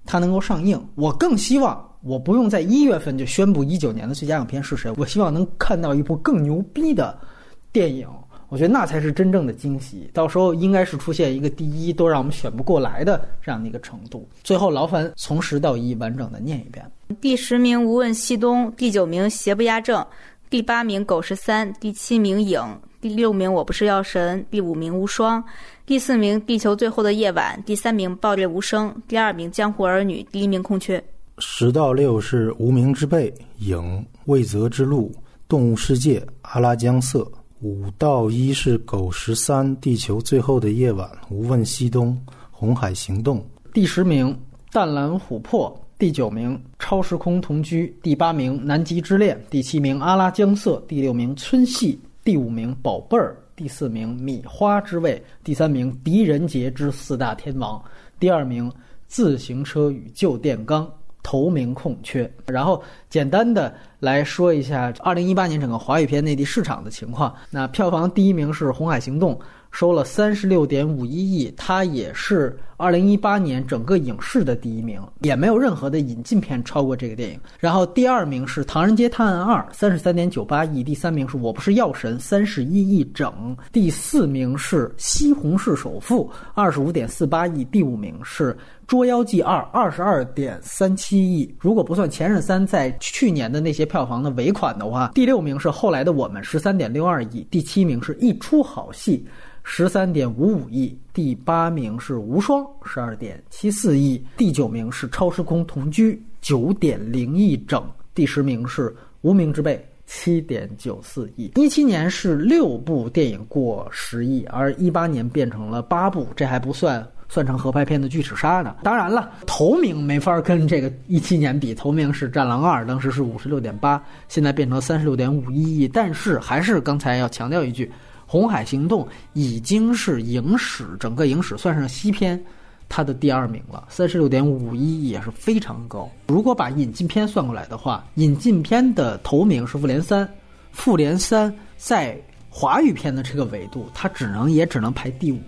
它能够上映，我更希望我不用在一月份就宣布一九年的最佳影片是谁。我希望能看到一部更牛逼的电影。我觉得那才是真正的惊喜。到时候应该是出现一个第一都让我们选不过来的这样的一个程度。最后，劳烦从十到一完整的念一遍。第十名无问西东，第九名邪不压正，第八名狗十三，第七名影，第六名我不是药神，第五名无双，第四名地球最后的夜晚，第三名爆裂无声，第二名江湖儿女，第一名空缺。十到六是无名之辈，影未泽之路，动物世界，阿拉江色。五到一是狗十三，地球最后的夜晚，无问西东，红海行动。第十名淡蓝琥珀。第九名超时空同居，第八名南极之恋，第七名阿拉江色，第六名村戏，第五名宝贝儿，第四名米花之味，第三名狄仁杰之四大天王，第二名自行车与旧电钢，头名空缺。然后简单的来说一下二零一八年整个华语片内地市场的情况。那票房第一名是《红海行动》。收了三十六点五一亿，它也是二零一八年整个影视的第一名，也没有任何的引进片超过这个电影。然后第二名是《唐人街探案二》，三十三点九八亿；第三名是我不是药神，三十一亿整；第四名是《西红柿首富》，二十五点四八亿；第五名是《捉妖记二》，二十二点三七亿。如果不算《前任三》在去年的那些票房的尾款的话，第六名是《后来的我们》，十三点六二亿；第七名是一出好戏。十三点五五亿，第八名是无双，十二点七四亿，第九名是超时空同居，九点零亿整，第十名是无名之辈，七点九四亿。一七年是六部电影过十亿，而一八年变成了八部，这还不算算成合拍片的《巨齿鲨》呢。当然了，头名没法跟这个一七年比，头名是《战狼二》，当时是五十六点八，现在变成三十六点五一亿。但是还是刚才要强调一句。《红海行动》已经是影史整个影史算上西片，它的第二名了，三十六点五一也是非常高。如果把引进片算过来的话，引进片的头名是《复联三》，《复联三》在华语片的这个维度，它只能也只能排第五，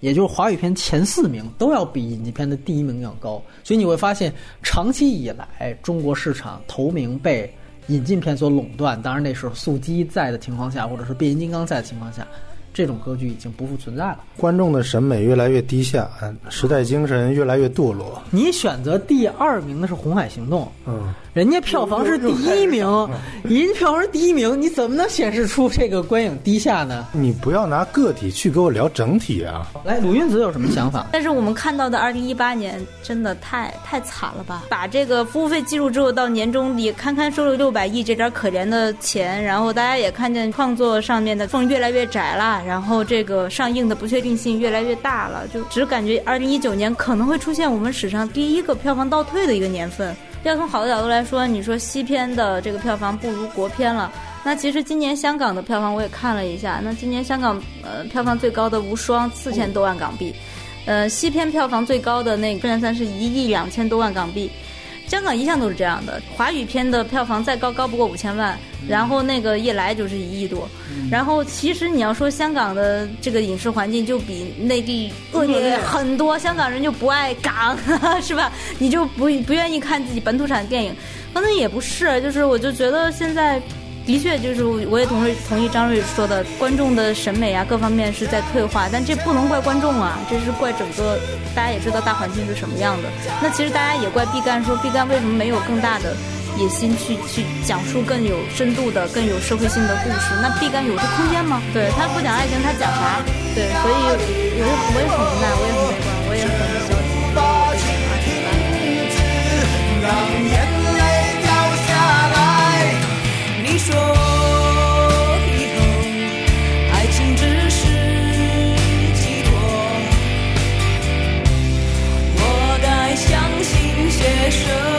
也就是华语片前四名都要比引进片的第一名要高。所以你会发现，长期以来中国市场头名被。引进片所垄断，当然那时候速激在的情况下，或者是变形金刚在的情况下，这种格局已经不复存在了。观众的审美越来越低下，时代精神越来越堕落。你选择第二名的是《红海行动》，嗯。人家票房是第一名，人家票房是第一名，你怎么能显示出这个观影低下呢？你不要拿个体去给我聊整体啊！来，鲁云子有什么想法？但是我们看到的二零一八年真的太太惨了吧？把这个服务费记录之后，到年终也堪堪收了六百亿这点可怜的钱，然后大家也看见创作上面的缝越来越窄了，然后这个上映的不确定性越来越大了，就只感觉二零一九年可能会出现我们史上第一个票房倒退的一个年份。要从好的角度来说，你说西片的这个票房不如国片了。那其实今年香港的票房我也看了一下，那今年香港呃票房最高的《无双》四千多万港币，呃西片票房最高的那《复联三》是一亿两千多万港币。香港一向都是这样的，华语片的票房再高高不过五千万，然后那个一来就是一亿多，然后其实你要说香港的这个影视环境就比内地恶劣很多，香港人就不爱港，是吧？你就不不愿意看自己本土产的电影，可能也不是，就是我就觉得现在。的确，就是我也同意同意张瑞说的，观众的审美啊，各方面是在退化，但这不能怪观众啊，这是怪整个大家也知道大环境是什么样的。那其实大家也怪毕赣，说毕赣为什么没有更大的野心去去讲述更有深度的、更有社会性的故事？那毕赣有这空间吗？对他不讲爱情，他讲啥？对，所以我也我也很无奈，我也很悲观，我也很再说。